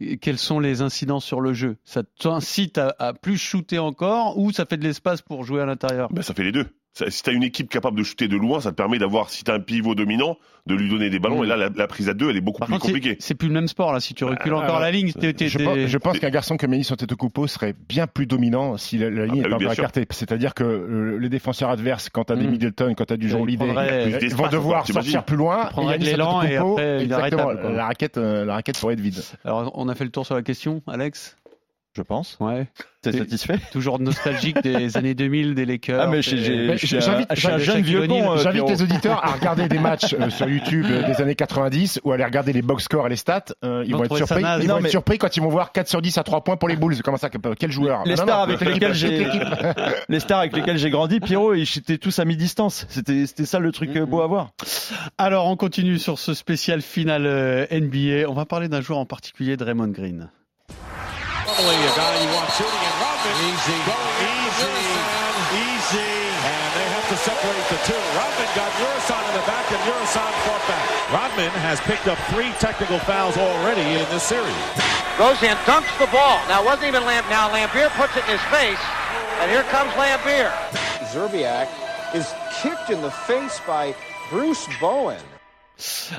euh, quelles sont les incidences sur le jeu? Ça t'incite à, à plus shooter encore ou ça fait de l'espace pour jouer à l'intérieur? Ben, ça fait les deux. Si tu as une équipe capable de shooter de loin, ça te permet d'avoir, si tu as un pivot dominant, de lui donner des ballons. Mm. Et là, la, la prise à deux, elle est beaucoup Par plus contre, compliquée. c'est plus le même sport là. Si tu recules Euh, encore la ligne, t'es- t'es- Je t'es- pense, je pense qu'un garçon comme Yanis Antetokounmpo serait bien plus dominant si la, la ligne bah oui, est bien encore sûr. écartée. C'est-à-dire que euh, les défenseurs adverses, quand tu as des Mm. Middleton, quand tu as du Jean Lidé, ils vont devoir sortir plus loin. Giannis l'élan et après, exactement, la raquette, euh, la raquette pourrait être vide. Alors, on a fait le tour sur la question, Alex? Je pense. Ouais. T'es satisfait? Toujours nostalgique des années 2000, des Lakers. Ah, mais j'ai- j'invite- vieux euh, J'invite les auditeurs à regarder des matchs euh, sur YouTube euh, des années 90 ou à aller regarder les box scores et les stats. Euh, ils vont être surpris. Ils Non, vont être surpris quand ils vont voir 4 sur 10 à 3 points pour les Bulls. Comment ça Quel joueur? Les Non, stars non, avec lesquelles j'ai-. Les stars avec lesquelles j'ai grandi, Pierrot, ils étaient tous à mi-distance. C'était c'était ça le truc beau à voir. Alors, on continue sur ce spécial final NBA. On va parler d'un joueur en particulier, Draymond Green. Probably a guy you want shooting and Rodman easy, going easy, easy, and they have to separate the two. Rodman got Urisan in the back, and Urisan fought back. Rodman has picked up three technical fouls already in this series. Goes in, dunks the ball. Now, it wasn't even Lamp. Now, Lampier puts it in his face, And here comes Lampier. Zerbiak is kicked in the face by Bruce Bowen.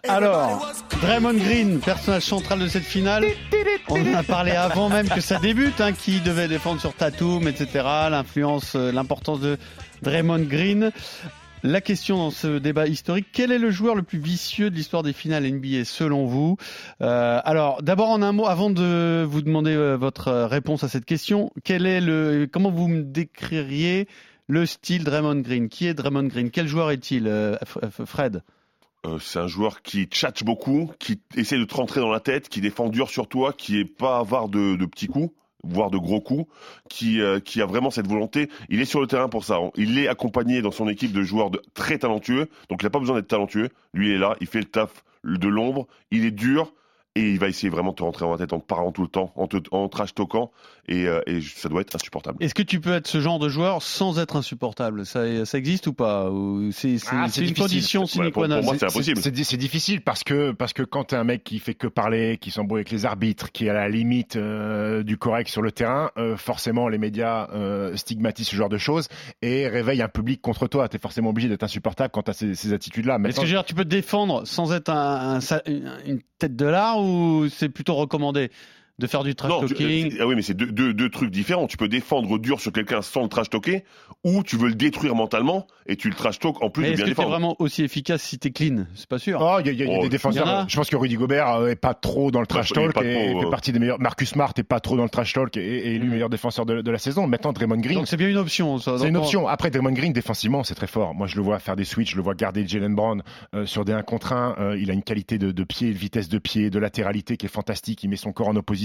Alors, Draymond Green, personnage central de cette finale. On en a parlé avant même que ça débute, hein, qui devait défendre sur Tatum, etc. L'influence, euh, l'importance de Draymond Green. La question dans ce débat historique, quel est le joueur le plus vicieux de l'histoire des finales NBA selon vous? Euh, Alors, d'abord en un mot, avant de vous demander euh, votre réponse à cette question, quel est le, comment vous me décririez le style Draymond Green? Qui est Draymond Green? Quel joueur est-il, Fred? Euh, c'est un joueur qui tchatche beaucoup, qui essaie de te rentrer dans la tête, qui défend dur sur toi, qui est pas avare de, de petits coups voire de gros coups, qui, euh, a vraiment cette volonté. Il est sur le terrain pour ça. Il est accompagné dans son équipe de joueurs très talentueux, donc il n'a pas besoin d'être talentueux. Lui, il est là, il fait le taf de l'ombre, il est dur, et il va essayer vraiment de te rentrer dans la tête en te parlant tout le temps, en, te, en trash talkant, et, euh, et ça doit être insupportable. Est-ce que tu peux être ce genre de joueur sans être insupportable? Ça, ça existe ou pas? C'est Ah, c'est une condition sine qua non pour moi, c'est impossible. C'est difficile parce que parce que quand t'es un mec qui fait que parler, qui s'embrouille avec les arbitres, qui est à la limite euh, du correct sur le terrain, euh, forcément les médias euh, stigmatisent ce genre de choses et réveillent un public contre toi. T'es forcément obligé d'être insupportable quand t'as ces, ces attitudes-là. Est-ce que je veux dire, tu peux te défendre sans être un, un une tête de l'art ou c'est plutôt recommandé? De faire du trash tu- talking ah oui, mais c'est deux, deux, deux trucs différents. Tu peux défendre dur sur quelqu'un sans le trash talker, ou tu veux le détruire mentalement et tu le trash talk en plus Mais de est-ce bien que t'es défendre. vraiment aussi efficace si t'es clean? C'est pas sûr. Oh, il y a, il y a- il y a Oh, des défenseurs. a. Je pense que Rudy Gobert euh, est pas trop dans le trash est talk et trop, fait euh, partie des meilleurs. Marcus Smart est pas trop dans le trash talk et, et élu meilleur défenseur de, de la saison. Maintenant, Draymond Green, Donc c'est bien une option. ça. C'est une option. Après, Draymond Green, défensivement, c'est très fort. Moi, je le vois faire des switches, je le vois garder Jalen Brown euh, sur des 1 contre 1. il a une qualité de, de pied, de vitesse de pied, de latéralité qui est fantastique. Il met son corps en opposition.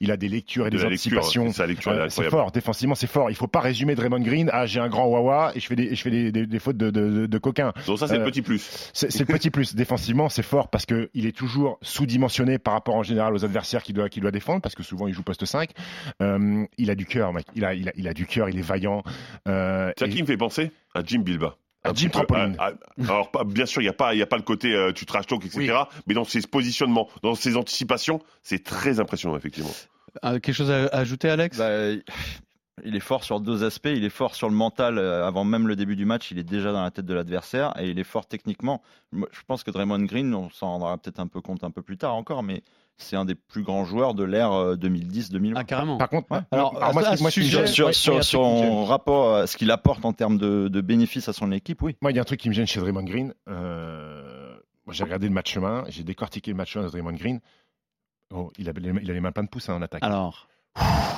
Il a des lectures et De des anticipations. Euh, c'est incroyable. fort. Défensivement, c'est fort. Il faut pas résumer Draymond Green à j'ai un grand wawa et je fais des, et je fais des, des- des fautes de, de, coquin. Donc ça, c'est Euh, le petit plus. C'est le petit plus. Défensivement, c'est fort parce que il est toujours sous-dimensionné par rapport en général aux adversaires qu'il doit, qu'il doit défendre parce que souvent il joue poste 5. Euh, il a du cœur, mec. Il a, il a, il a du cœur, il est vaillant. Euh, C'est et- qui me fait penser? À Jim Bilba. Un Jim peu, Trampoline. à- à- alors, pas- bien sûr, il n'y a, pas- il y a pas le côté euh, tu trash talk, etc. Mais dans ses positionnements, dans ses anticipations, c'est très impressionnant, effectivement. euh, quelque chose à à ajouter, Alex? Bah, il est fort sur deux aspects. Il est fort sur le mental. euh, Avant même le début du match, il est déjà dans la tête de l'adversaire et il est fort techniquement. Moi, Je pense que Draymond Green, on s'en rendra peut-être un peu compte un peu plus tard encore, mais c'est un des plus grands joueurs de l'ère euh, 2010-2020. Ah carrément. Par contre, Ouais. Alors, alors moi, moi, sujet- sur, ouais, son rapport à ce qu'il apporte en termes de, de bénéfices à son équipe, oui. Moi, il y a un truc qui me gêne chez Draymond Green. Euh, moi, j'ai regardé le match chemin, j'ai décortiqué le match chemin de Draymond Green. Oh, il, avait les, il a les mains pleines de pouces hein, en attaque. Alors,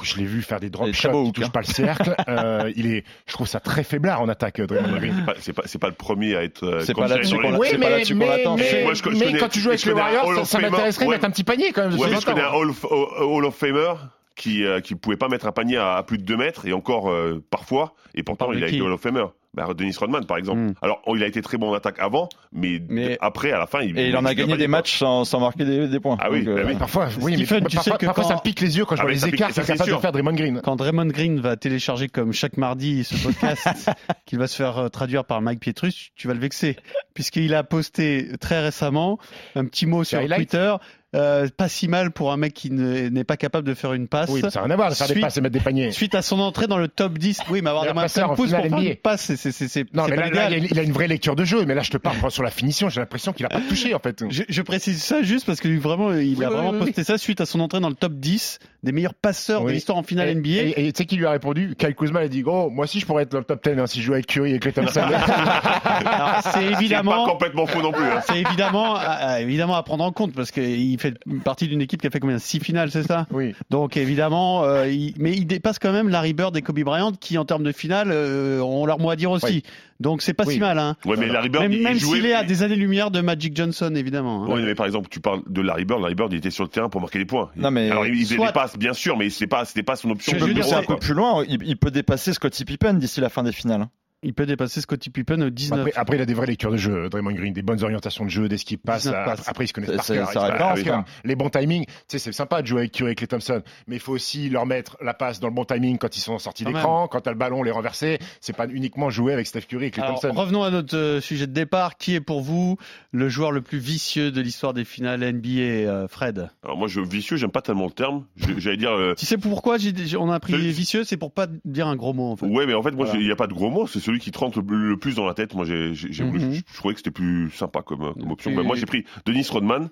je l'ai vu faire des drop shots qui Hook, touchent hein. pas le cercle. Euh, il est, je trouve ça très faiblard en attaque, Draymond Green. C'est pas- C'est pas, c'est pas le premier à être. euh, C'est pas là-dessus qu'on l'attend. mais- moi, je- je mais connais- quand tu joues avec les Warriors, ça, m'intéresserait de Ouais. mettre un petit panier quand même. Ouais, mais je connais un Hall of, Hall of Famer qui euh, qui pouvait pas mettre un panier à, à plus de 2 mètres et encore euh, parfois et pourtant il a été Hall of Famer. Bah, Dennis Rodman par exemple. Hmm. Alors oh, il a été très bon en attaque avant, mais, Mais- après à la fin il Et il en a gagné des matchs sans, sans marquer des, des points. Ah oui, Donc, bah euh, oui. Parfois, oui, mais Stephen, tu parfois, sais que parfois, quand- ça me pique les yeux quand je Ah, vois les écarts ça, qu'il est c'est capable de sûr. faire Draymond Green. quand Draymond Green va télécharger comme chaque mardi ce podcast qu'il va se faire euh, traduire par Mike Pietrus, tu vas le vexer. Puisqu'il a posté très récemment un petit mot sur Twitter. Euh, pas si mal pour un mec qui ne- n'est pas capable de faire une passe. Oui, ça n'a rien à voir de faire des Suite- passes et mettre des paniers. Suite à son entrée dans le top 10, oui, mais avoir des mains de en pouces pour faire une passe, c'est c'est- c'est- c'est Non, mais là, là, il a- il a une vraie lecture de jeu. Mais là, je te parle sur la finition. J'ai l'impression qu'il a pas touché en fait. Je, je précise ça juste parce que vraiment, il Oui, a oui, vraiment oui, posté ça suite à son entrée dans le top 10 des meilleurs passeurs de Oui. l'histoire en finale Et- NBA. Et tu sais qui lui a répondu Kyle Kuzma a dit Gros, moi aussi je pourrais être dans le top 10 hein, si je jouais avec Curry et Clay Thompson. C'est C'est pas évidemment, complètement faux non plus. hein. c'est évidemment, à- à- évidemment à prendre en compte parce qu'il fait partie d'une équipe qui a fait combien? Six finales, c'est ça? Oui. Donc évidemment, euh, il- mais il dépasse quand même Larry Bird et Kobe Bryant qui en termes de finale euh, ont leur mot à dire aussi. Oui. Donc c'est pas Oui. si mal. Hein. Ouais, mais Larry Bird Même, il- il jouait. s'il est à des années-lumière de Magic Johnson, évidemment. hein. Ouais, mais par exemple, tu parles de Larry Bird. Larry Bird, il était sur le terrain pour marquer des points. Non, mais Alors, il faisait soit- des bien sûr, mais c'était pas, c'était pas son option Je veux dire, c'est un peu plus loin. Il, il peut dépasser Scottie Pippen d'ici la fin des finales. Il peut dépasser Scottie Pippen au 19. Après, après, il a des vraies lectures de jeu, Draymond Green, des bonnes orientations de jeu, des skip passes. 19 à- passes. Après, ils se connaissent C'est- par c'est- cœur. cœur. Les bons timings, tu sais, c'est sympa de jouer avec Curry et Clay Thompson, mais il faut aussi leur mettre la passe dans le bon timing quand ils sont sortis d'écran, quand t'as le ballon, les renverser. C'est pas uniquement jouer avec Steph Curry et Clay Alors, Thompson. revenons à notre euh, sujet de départ. Qui est pour vous le joueur le plus vicieux de l'histoire des finales NBA, euh, Fred? Alors moi, je vicieux, j'aime pas tellement le terme. J'allais dire. euh, Tu sais pourquoi? On a pris vicieux C'est pour pas dire un gros mot en fait. Ouais, mais en fait, moi, Voilà. il n'y a pas de gros mot. C'est celui qui te rentre le, le plus dans la tête. Moi, j'ai, j'ai- j'ai voulu- Mhm. je, je trouvais que c'était plus sympa comme, euh, comme option. Ben, moi, j'ai pris Denis Rodman.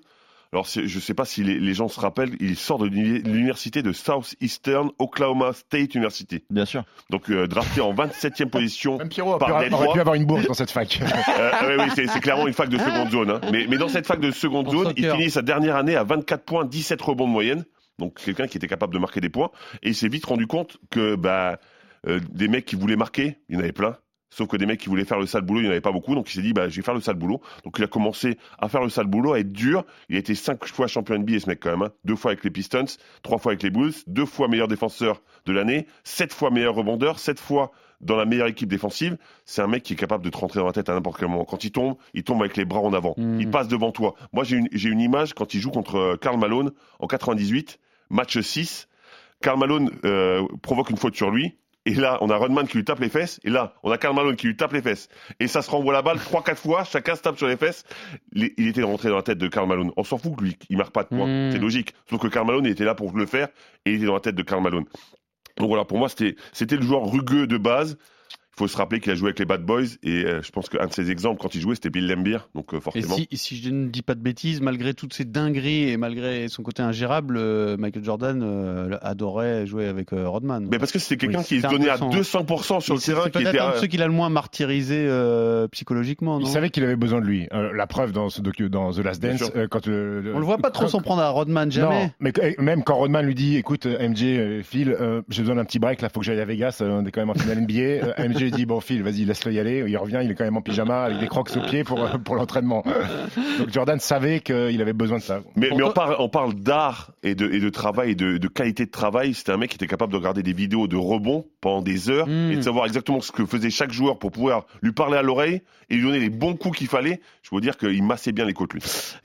Alors, c'est- je sais pas si les, les gens se rappellent, il sort de l'uni- l'université de Southeastern Oklahoma State University. Bien sûr. Donc, euh, drafté en 27e position. Même Pierrot Par aurait, pu avoir une bourse dans cette fac. Euh, oui, oui, c'est, c'est clairement une fac de seconde zone. hein. Mais, mais dans cette fac de seconde zone, il finit sa dernière année à 24 points, 17 rebonds de moyenne. Donc quelqu'un qui était capable de marquer des points. Et il s'est vite rendu compte que bah, euh, des mecs qui voulaient marquer, il y en avait plein. Sauf que des mecs qui voulaient faire le sale boulot, il n'y en avait pas beaucoup. Donc il s'est dit, bah, je vais faire le sale boulot. Donc il a commencé à faire le sale boulot, à être dur. Il a été cinq fois champion NBA, ce mec quand même. hein. Deux fois avec les Pistons, trois fois avec les Bulls, deux fois meilleur défenseur de l'année, sept fois meilleur rebondeur, sept fois dans la meilleure équipe défensive. C'est un mec qui est capable de te rentrer dans la tête à n'importe quel moment. Quand il tombe, il tombe avec les bras en avant. Mhm. Il passe devant toi. Moi, j'ai une, une image quand il joue contre euh, Karl Malone en 98, match 6. Karl Malone euh, provoque une faute sur lui. Et là, on a Rodman qui lui tape les fesses. Et là, on a Karl Malone qui lui tape les fesses. Et ça se renvoie la balle 3-4 fois. Chacun se tape sur les fesses. Il était rentré dans la tête de Karl Malone. On s'en fout que lui, il marque pas de points. Mm. C'est logique. Sauf que Karl Malone, il était là pour le faire. Et il était dans la tête de Karl Malone. Donc voilà, pour moi, c'était c'était le joueur rugueux de base. Il faut se rappeler qu'il a joué avec les Bad Boys. Et euh, je pense qu'un de ses exemples, quand il jouait, c'était Bill Lambier. Donc euh, Et forcément. si, si je ne dis pas de bêtises, malgré toutes ces dingueries et malgré son côté ingérable, euh, Michael Jordan euh, adorait jouer avec euh, Rodman. Mais parce que c'était quelqu'un Oui, qui se donnait à intéressant. 200% sur le terrain, c'est qui peut-être était. un de ceux qu'il a le moins martyrisé euh, psychologiquement, non Il savait qu'il avait besoin de lui. Euh, la preuve dans, ce docu, dans The Last Dance, euh, quand le, le- On le voit pas trop s'en prendre à Rodman, jamais. Non, mais que- même quand Rodman lui dit, écoute, MJ, Phil, euh, j'ai besoin d'un petit break, là, faut que j'aille à Vegas, euh, on est quand même en finale NBA. Euh, Dit, bon, Phil, vas-y, laisse-le y aller. Il revient, il est quand même en pyjama avec des crocs aux pieds pour, euh, pour l'entraînement. Donc Jordan savait qu'il avait besoin de ça. Mais, on parle, on parle d'art et de, et de travail et de, de qualité de travail. C'était un mec qui était capable de regarder des vidéos de rebond pendant des heures Mm. et de savoir exactement ce que faisait chaque joueur pour pouvoir lui parler à l'oreille et lui donner les bons coups qu'il fallait. Je veux dire qu'il massait bien les côtes, lui.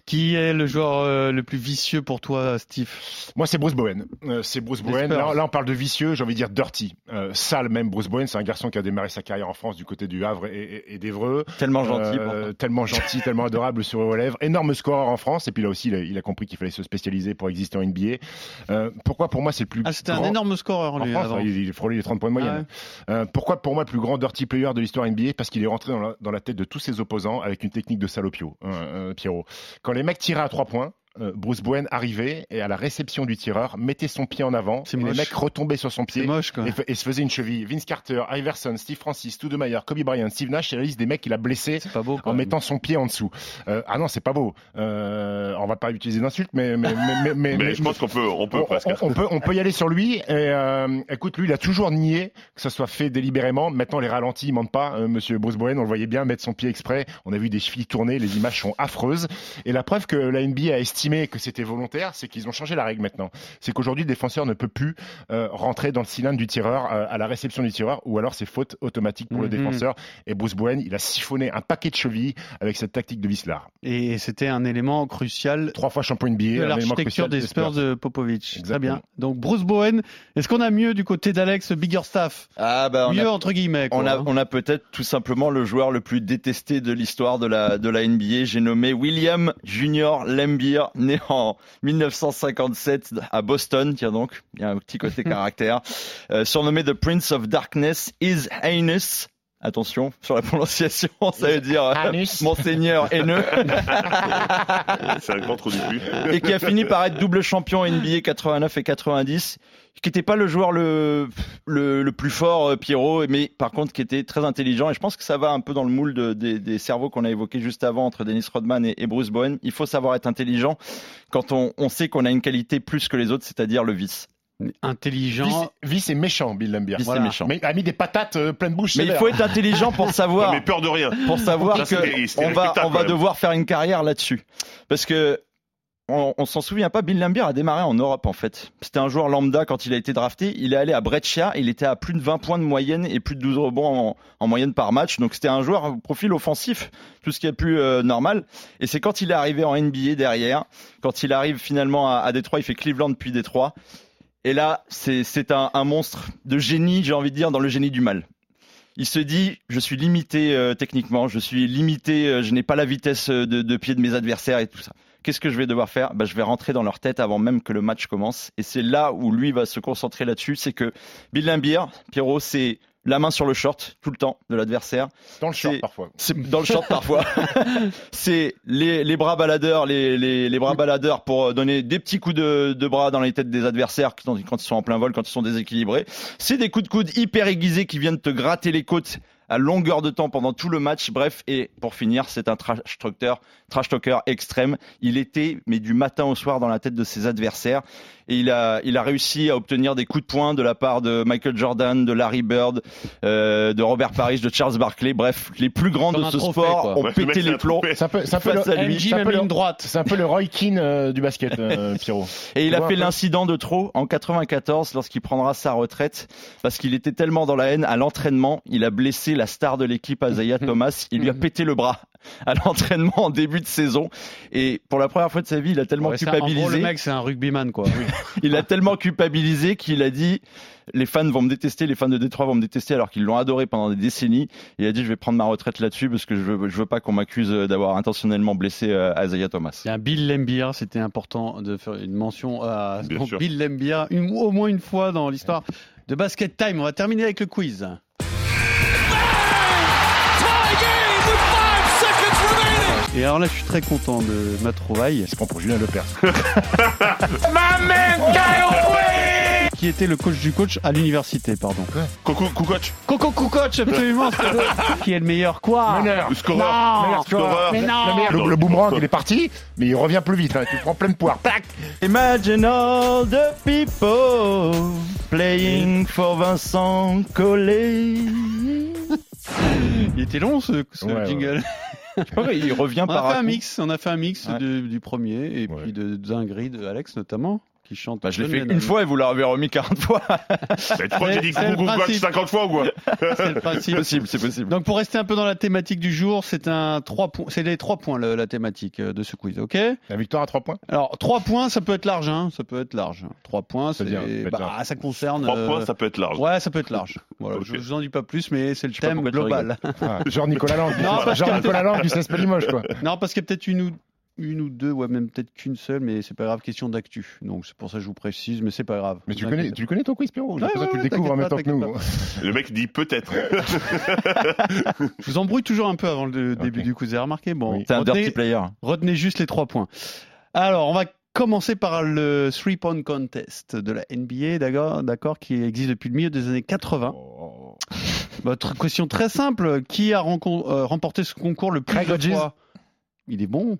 Qui est le joueur euh, le plus vicieux pour toi, Steve? Moi, c'est Bruce Bowen. Euh, c'est Bruce Bowen. Là, on parle de vicieux, j'ai envie de dire dirty. Euh, sale même, Bruce Bowen. C'est un garçon qui a démarré sa carrière en France du côté du Havre et, et- et d'Evreux. Tellement gentil. Euh, tellement gentil, tellement adorable sur aux lèvres. Énorme scoreur en France. Et puis là aussi, il a, il a compris qu'il fallait se spécialiser pour exister en NBA. Euh, pourquoi pour moi c'est le plus Ah, c'était un énorme scoreur, en lui, France, avant. il, il frôlait les 30 points de moyenne. Euh, pourquoi pour moi le plus grand dirty player de l'histoire NBA Parce qu'il est rentré dans la, dans la tête de tous ses opposants avec une technique de salopio, hein, euh, Pierrot. Quand les mecs tiraient à trois points, Bruce Bowen arrivait et à la réception du tireur mettait son pied en avant et les moche. mecs retombaient sur son pied moche, quoi. et, se faisaient une cheville. Vince Carter, Iverson, Steve Francis, Stoudemire, Kobe Bryant, Steve Nash, c'est la liste des mecs qu'il a blessés beau, en mettant son pied en dessous. Euh, ah non, c'est pas beau. Euh, on va pas utiliser d'insultes, mais mais mais mais, mais- Mais mais- je pense qu'on peut, on peut on, presque. on- on peut, on peut y aller sur lui. Et, euh, écoute, lui, il a toujours nié que ça soit fait délibérément. Maintenant, les ralentis, il mentent pas. Euh, Monsieur Bruce Bowen, on le voyait bien mettre son pied exprès. On a vu des chevilles tourner. Les images sont affreuses. Et la preuve que la NBA a estimé que c'était volontaire, c'est qu'ils ont changé la règle maintenant. C'est qu'aujourd'hui, le défenseur ne peut plus euh, rentrer dans le cylindre du tireur euh, à la réception du tireur, ou alors c'est faute automatique pour le Mhm. défenseur. Et Bruce Bowen, il a siphonné un paquet de chevilles avec cette tactique de Vislar. Et c'était un élément crucial Trois fois champion NBA. de l'architecture crucial des Spurs de Popovic. Très Exactement. bien. Donc Bruce Bowen, est-ce qu'on a mieux du côté d'Alex Biggerstaff Ah bah on Mieux a, entre guillemets. Quoi, on a, hein. on a peut-être tout simplement le joueur le plus détesté de l'histoire de la, de la NBA. J'ai nommé William Junior Lambier, né en 1957 à Boston. Tiens donc, il y a un petit côté caractère. Euh, surnommé The Prince of Darkness, His Highness. Attention sur la prononciation, ça veut dire euh, Anus. Monseigneur haineux. C'est un grand trou du cul. et qui a fini par être double champion NBA 89 et 90, qui n'était pas le joueur le, le, le plus fort, euh, Pierrot, mais par contre qui était très intelligent. Et je pense que ça va un peu dans le moule de- des, des cerveaux qu'on a évoqués juste avant entre Dennis Rodman et, et Bruce Bowen. Il faut savoir être intelligent quand on, on sait qu'on a une qualité plus que les autres, c'est-à-dire le vice. Intelligent. Vice, est méchant, Bill Lambier. Vice est méchant. Mais il a mis des patates euh, pleine bouche. Mais il faut être intelligent pour savoir Mais peur de rien. pour savoir Ça, que c'était- c'était on va on va devoir faire une carrière là-dessus parce que on, on s'en souvient pas, Bill Lambier a démarré en Europe en fait. C'était un joueur lambda quand il a été drafté. Il est allé à Brescia, il était à plus de 20 points de moyenne et plus de 12 rebonds en, en moyenne par match. Donc c'était un joueur au profil offensif, tout ce qui est plus euh, normal. Et c'est quand il est arrivé en NBA derrière, quand il arrive finalement à, à Détroit, il fait Cleveland puis Détroit. Et là, c'est un, un monstre de génie, j'ai envie de dire, dans le génie du mal. Il se dit, je suis limité euh, techniquement, je suis limité, euh, je n'ai pas la vitesse euh, de, de pied de mes adversaires et tout ça. Qu'est-ce que je vais devoir faire? Bah, Je vais rentrer dans leur tête avant même que le match commence. Et c'est là où lui va se concentrer là-dessus. C'est que Bill Lambier, Pierrot, c'est la main sur le short tout le temps de l'adversaire. Dans le short parfois. C'est dans le short parfois. c'est les, les bras baladeurs, les, les, les bras baladeurs pour euh, donner des petits coups de, de bras dans les têtes des adversaires quand, quand ils sont en plein vol, quand ils sont déséquilibrés. C'est des coups de coude hyper aiguisés qui viennent te gratter les côtes à longueur de temps pendant tout le match. Bref, et pour finir, c'est un trash talker, trash talker extrême. Il était, mais du matin au soir, dans la tête de ses adversaires. Et il a, il a réussi à obtenir des coups de poing de la part de Michael Jordan, de Larry Bird, euh, de Robert Parrish, de Charles Barkley. Bref, les plus grands Comme de ce trophée, sport quoi. ont Ouais, pété les plombs. Face le, à lui. MJ c'est un même peu le- ligne droite. c'est un peu le Roy Keane euh, du basket, euh, Pierrot. Et il a fait l'incident de trop en 94 lorsqu'il prendra sa retraite parce qu'il était tellement dans la haine à l'entraînement, il a blessé la star de l'équipe Isaiah Thomas, il lui a pété le bras à l'entraînement en début de saison et pour la première fois de sa vie, il a tellement Ouais, c'est un- en gros, culpabilisé, le mec, c'est un rugbyman, quoi. il a tellement culpabilisé qu'il a dit les fans vont me détester, les fans de Détroit vont me détester alors qu'ils l'ont adoré pendant des décennies. Il a dit je vais prendre ma retraite là-dessus parce que je veux, je veux pas qu'on m'accuse d'avoir intentionnellement blessé euh, Isaiah Thomas. Il y a un Bill Lambier, c'était important de faire une mention à. Bill une- au moins une fois dans l'histoire de Basket Time. On va terminer avec le quiz. Et alors là, je suis très content de ma trouvaille. Il se prend pour Julien Lepers. Qui était le coach du coach à l'université, pardon. Coucou, coach, Coco Coach, absolument. c'est- qui est le meilleur quoi Meneur. le scoreur. Meneur, tu vois. Scoreur. Mais non. Le, meilleur, le- le boomerang, il est parti, mais il revient plus vite. hein. Tu prends plein de poire. Tac Imagine all the people playing for Vincent Collet. Il était long ce, ce Ouais, ouais. jingle. il revient On par a fait un mix, on a fait un mix Ouais. de- du premier et Ouais. puis de d'Ingrid, de Alex notamment, qui chante. Bah, je l'ai fait une fois et vous l'avez remis 40 fois. Bah, tu crois que j'ai dit principe. 50 fois ou quoi C'est le C'est principe. possible, c'est possible. Donc pour rester un peu dans la thématique du jour, c'est un trois points, c'est les trois points le- la thématique euh, de ce quiz, ok? La victoire à 3 points? Alors trois points, ça peut être large, hein, ça peut être large. Trois points, c'est bah, ça concerne. 3 euh, points, ça peut être large. Ouais, ça peut être large. Voilà, Ok. je, je vous en dis pas plus, mais c'est le sais pas thème global. Ah, genre Nicolas Lang. Non, parce genre que- Nicolas Lang du CSP Limoges, quoi. non, parce qu'il y a peut-être une ou une ou deux, ouais, même peut-être qu'une seule, mais c'est pas grave, question d'actu. Donc c'est pour ça que je vous précise, mais c'est pas grave. Mais tu connais, tu connais ton quiz, Pierrot Ouais, tu le découvres en même temps que nous. Le mec dit peut-être. Je vous embrouille toujours un peu avant le début du quiz. Vous avez remarqué Bon, Oui. C'est un dirty retenez, player. retenez juste les trois points. Alors, on va commencer par le three-point contest de la NBA, d'accord, d'accord, qui existe depuis le milieu des années 80. Oh. Votre question très simple qui a euh, remporté ce concours le plus Craig de fois? Il est bon.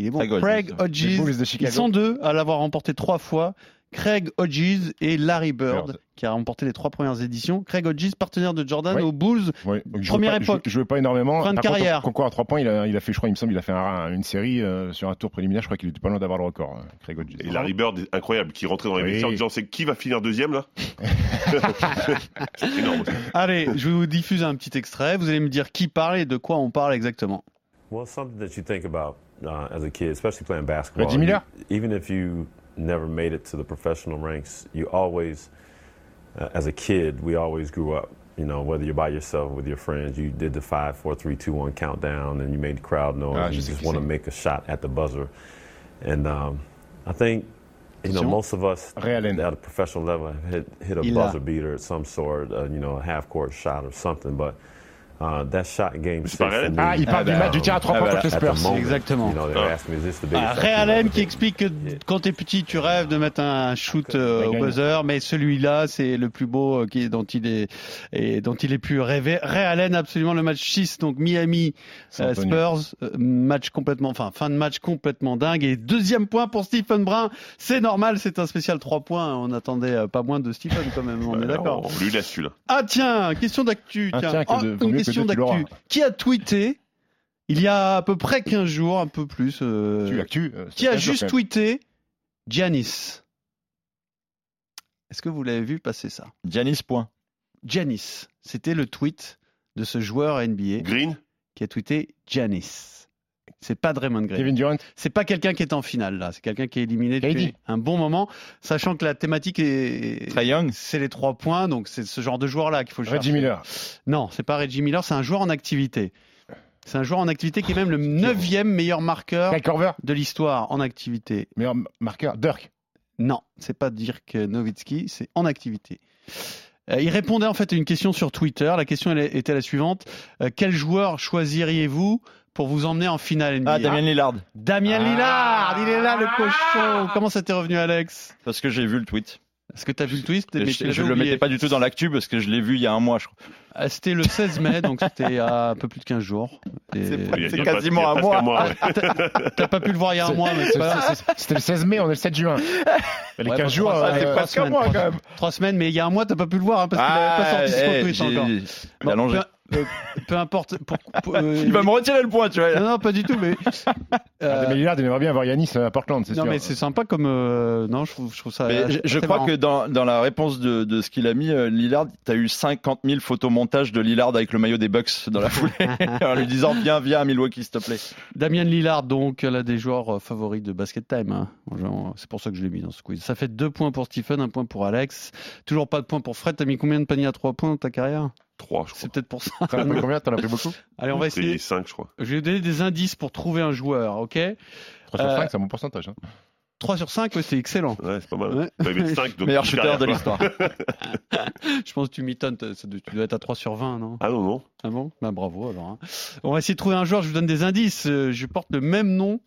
Il est bon. Craig Hodges. Craig Hodges. Ils sont deux à l'avoir remporté trois fois. Craig Hodges et Larry Bird, Bird. qui a remporté les trois premières éditions. Craig Hodges, partenaire de Jordan aux Bulls. Ouais, donc je Première pas, époque. Je, je jouais pas énormément. Fin de Par carrière. au concours à 3 points, il a, il a fait, je crois, il me semble, il a fait un- une série euh, sur un tour préliminaire. Je crois qu'il était pas loin d'avoir le record, euh, Craig Hodges. Et Larry Bird incroyable, qui rentrait dans les Oui. en disant c'est qui va finir deuxième là? C'est énorme. Allez, je vous diffuse un petit extrait. Vous allez me dire qui parle et de quoi on parle exactement. Well, it's something that you think about uh, as a kid, especially playing basketball. Reggie Miller? Even if you never made it to the professional ranks, you always, uh, as a kid, we always grew up. You know, whether you're by yourself with your friends, you did the five, four, three, two, one countdown, and you made the crowd know. Ah, you just want to make a shot at the buzzer, and um, I think. You know, most of us at a professional level have hit, hit a Il buzzer beater of some sort, uh, you know, a half court shot or something. But uh, that shot game six Ah, il parle du match du tir à 3 Ah, points contre les Spurs. moment, Exactement. You know, Ah, Ray Allen qui explique que quand t'es petit, tu rêves de mettre un shoot euh, au buzzer, mais celui-là, c'est le plus beau euh, qui, dont il est et dont il est pu rêver. Ray Allen, absolument le match 6, donc Miami euh. Spurs, match complètement, enfin fin de match complètement dingue. Et deuxième point pour Stephen Brun, c'est normal, c'est un spécial 3 points. On attendait pas moins de Stephen quand même, on est d'accord. On lui laisse celui-là. Ah tiens, question d'actu. Ah, Tiens, question d'actu. Qui a tweeté Il y a à peu près 15 jours, un peu plus. euh, Tu actu. euh, qui a juste tweeté Giannis. Est-ce que vous l'avez vu passer ça? Giannis point. Giannis, c'était le tweet de ce joueur NBA Green qui a tweeté Giannis. C'est pas Draymond Green. Kevin Durant. C'est pas quelqu'un qui est en finale là, c'est quelqu'un qui est éliminé depuis un bon moment, sachant que la thématique est Trae Young. c'est les trois points, donc c'est ce genre de joueur là qu'il faut chercher. Reggie Miller. Non, c'est pas Reggie Miller, c'est un joueur en activité. C'est un joueur en activité qui est même le neuvième meilleur marqueur de l'histoire en activité. Meilleur marqueur. Dirk. Non, c'est pas Dirk Nowitzki, c'est en activité. Euh, il répondait en fait à une question sur Twitter. La question elle était la suivante Euh, quel joueur choisiriez-vous pour vous emmener en finale NBA Ah, Damien Lillard. Damien Ah. Lillard, il est là le cochon. Comment ça t'est revenu, Alex? Parce que j'ai vu le tweet. Est-ce que t'as vu le twist Et Mais je tu je le mettais pas du tout dans l'actu parce que je l'ai vu il y a un mois, je crois. Ah, C'était le 16 mai, donc c'était a un peu plus de 15 jours. Et- C'est pas- pas- quasiment un mois. mois, ouais. T'as pas pu le voir il y a un mois, mais c'est pas C'était le 16 mai, on est le 7 juin. Les Ouais, 15 bah, jours. trois- euh, c'est euh, presque un mois, quand même. Trois semaines, mais il y a un mois, t'as pas pu le voir hein, parce qu'il avait pas sorti son eh, tweet j'ai- encore. Bon, peu, euh, peu importe. pour- pour- euh, Il va me retirer le point, tu vois. Non, non, pas du tout, mais. euh, Damien Lillard, il aimerait bien avoir Yanis à Portland, c'est non, sûr. mais c'est sympa comme. euh, non, je trouve, je trouve ça. Mais assez- je, crois marrant. que dans, dans la réponse de, de ce qu'il a mis, euh, Lillard, t'as eu 50 000 photomontages de Lillard avec le maillot des Bucks dans la foulée, en lui disant viens, viens à Milwaukee, s'il te plaît. Damien Lillard, donc, l'un des joueurs euh, favoris de Basket Time. hein. C'est pour ça que je l'ai mis dans ce quiz. Ça fait deux points pour Stephen, un point pour Alex. Toujours pas de points pour Fred. T'as mis combien de paniers à trois points dans ta carrière? 3, je crois. C'est peut-être pour ça. T'en as pris combien? T'en as pris beaucoup? Allez, on va essayer. 5, je crois. Je vais donner des indices pour trouver un joueur, ok? 3 sur Euh, 5, c'est un bon pourcentage. hein. 3 sur 5, ouais, c'est excellent. Ouais, c'est pas mal. Ouais. Il met 5, donc Meilleur shooter de l'histoire. Je pense que tu m'étonnes, t'as- tu dois être à 3 sur 20, non? Ah non, non. Ah bon? Bah bravo alors. hein. On va essayer de trouver un joueur, je vous donne des indices. Euh, Je porte le même nom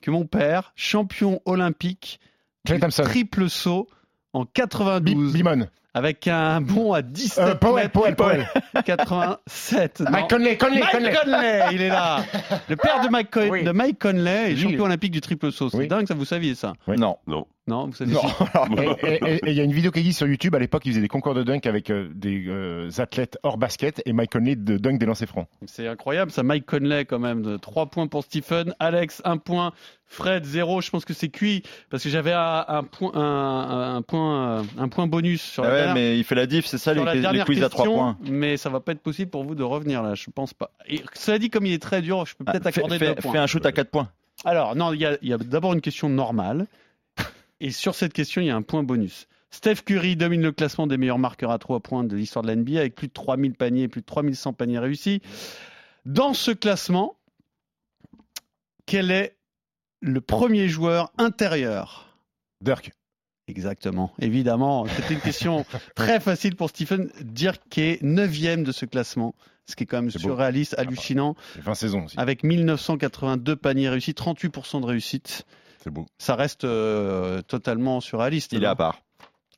que mon père, champion olympique Clay du Thompson. triple saut en Bi- 92 Bimon. avec un bond à 17 Euh, Powell, mètres. Powell, Powell. 87. non. Mike Conley, Conley, Mike Conley. Conley, il est là. Le père de Mike, Con- Oui. de Mike Conley est champion olympique du triple saut. C'est Oui. dingue, ça vous saviez ça Oui. Non. Non. Non, vous saviez Non. Et il y a une vidéo qui existe sur YouTube. À l'époque, ils faisaient des concours de dunk avec euh, des euh, athlètes hors basket et Mike Conley de dunk des lancers francs. C'est incroyable, ça. Mike Conley, quand même. 3 points pour Stephen. Alex, 1 point. Fred, 0. Je pense que c'est cuit parce que j'avais un, un point, un, un point, un point bonus sur Ah la ouais, dernière, mais il fait la diff, c'est ça, les, la les dernière quiz à 3 question, points. Mais ça va pas être possible pour vous de revenir là. Je pense pas. Et cela dit, comme il est très dur, je peux Ah, peut-être fais, accorder fais- deux points. fais un shoot à 4 points. Alors, non, il y a, il y a d'abord une question normale. Et sur cette question, il y a un point bonus. Steph Curry domine le classement des meilleurs marqueurs à 3 points de l'histoire de la NBA avec plus de 3000 paniers, plus de 3100 paniers réussis. Dans ce classement, quel est le premier joueur intérieur? Dirk. Exactement, évidemment. C'était une question très facile pour Stephen. Dirk qui est 9 de ce classement, ce qui est quand même C'est beau. surréaliste, hallucinant, fait 20 saisons aussi. avec 1982 paniers réussis, 38% de réussite C'est beau. ça reste euh, totalement surréaliste. Il est à part.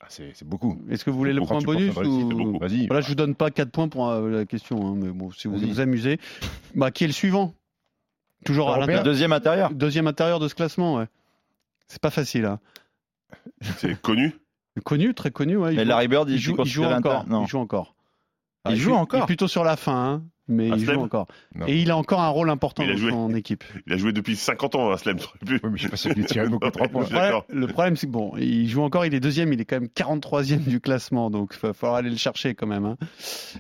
Ah, c'est beaucoup. Est-ce que vous voulez le point 38% bonus ou... Vas-y. Voilà, je vous donne pas 4 points pour euh, la question, hein, mais bon, si vous Vas-y. vous amusez. Bah, qui est le suivant? Toujours à l'intérieur. Deuxième intérieur. Deuxième intérieur de ce classement, ouais. C'est pas facile, hein. C'est connu? Connu, très connu, ouais. Mais joue- Larry Bird, il, il joue, il joue encore. Non. Il joue encore. Il joue est- encore est plutôt sur la fin, hein, mais il joue encore. Non. Et il a encore un rôle important Il a dans joué. son équipe. Il a joué depuis 50 ans à Slam, j'aurais pu. Oui, mais je suis pas tiré beaucoup de 3 points. Je suis d'accord. Le problème, c'est que bon, il joue encore, il est deuxième, il est quand même 43e du classement, donc il va falloir aller le chercher quand même. hein.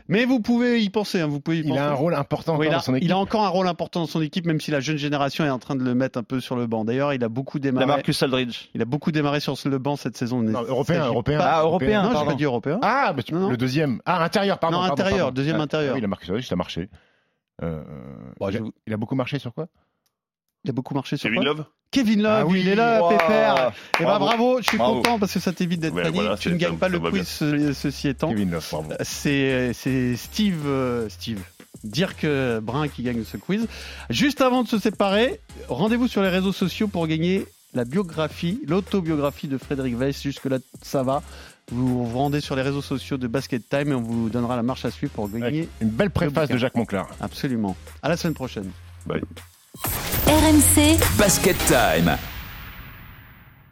Mais vous pouvez y penser, hein, vous pouvez y Il penser. a un rôle important Oui, il, a, dans son équipe. il a encore un rôle important dans son équipe, même si la jeune génération est en train de le mettre un peu sur le banc. D'ailleurs, il a beaucoup La démarré. Marcus Aldridge. Il a beaucoup démarré sur le banc cette saison. Non, européen, européen. pas- Ah, européen, Non, je pardon. pas dit européen. Ah, bah, tu- Non, non. le deuxième. Ah, intérieur, pardon. Non, intérieur, pardon. deuxième Ah, intérieur. oui, il a marqué sur la liste, il a marché. Euh, Bon, il, je a, vous- il a beaucoup marché sur quoi? Il a beaucoup marché sur Kevin quoi? Love? Kevin Love, Ah oui, il est là, Wow. Pépère. Et bah Bravo. bravo, je suis Bravo. content parce que ça t'évite d'être panique. voilà, tu ne gagnes pas le quiz, ce- ceci étant. Kevin Love, bravo. C'est c'est Steve, euh, Steve, Dirk euh, Brun qui gagne ce quiz. Juste avant de se séparer, rendez-vous sur les réseaux sociaux pour gagner la biographie, l'autobiographie de Frédéric Weiss. Jusque-là, ça va. Vous vous rendez sur les réseaux sociaux de Basket Time et on vous donnera la marche à suivre pour gagner. Avec Une belle préface de Jacques Monclar. Absolument. À la semaine prochaine. RMC Basket Time.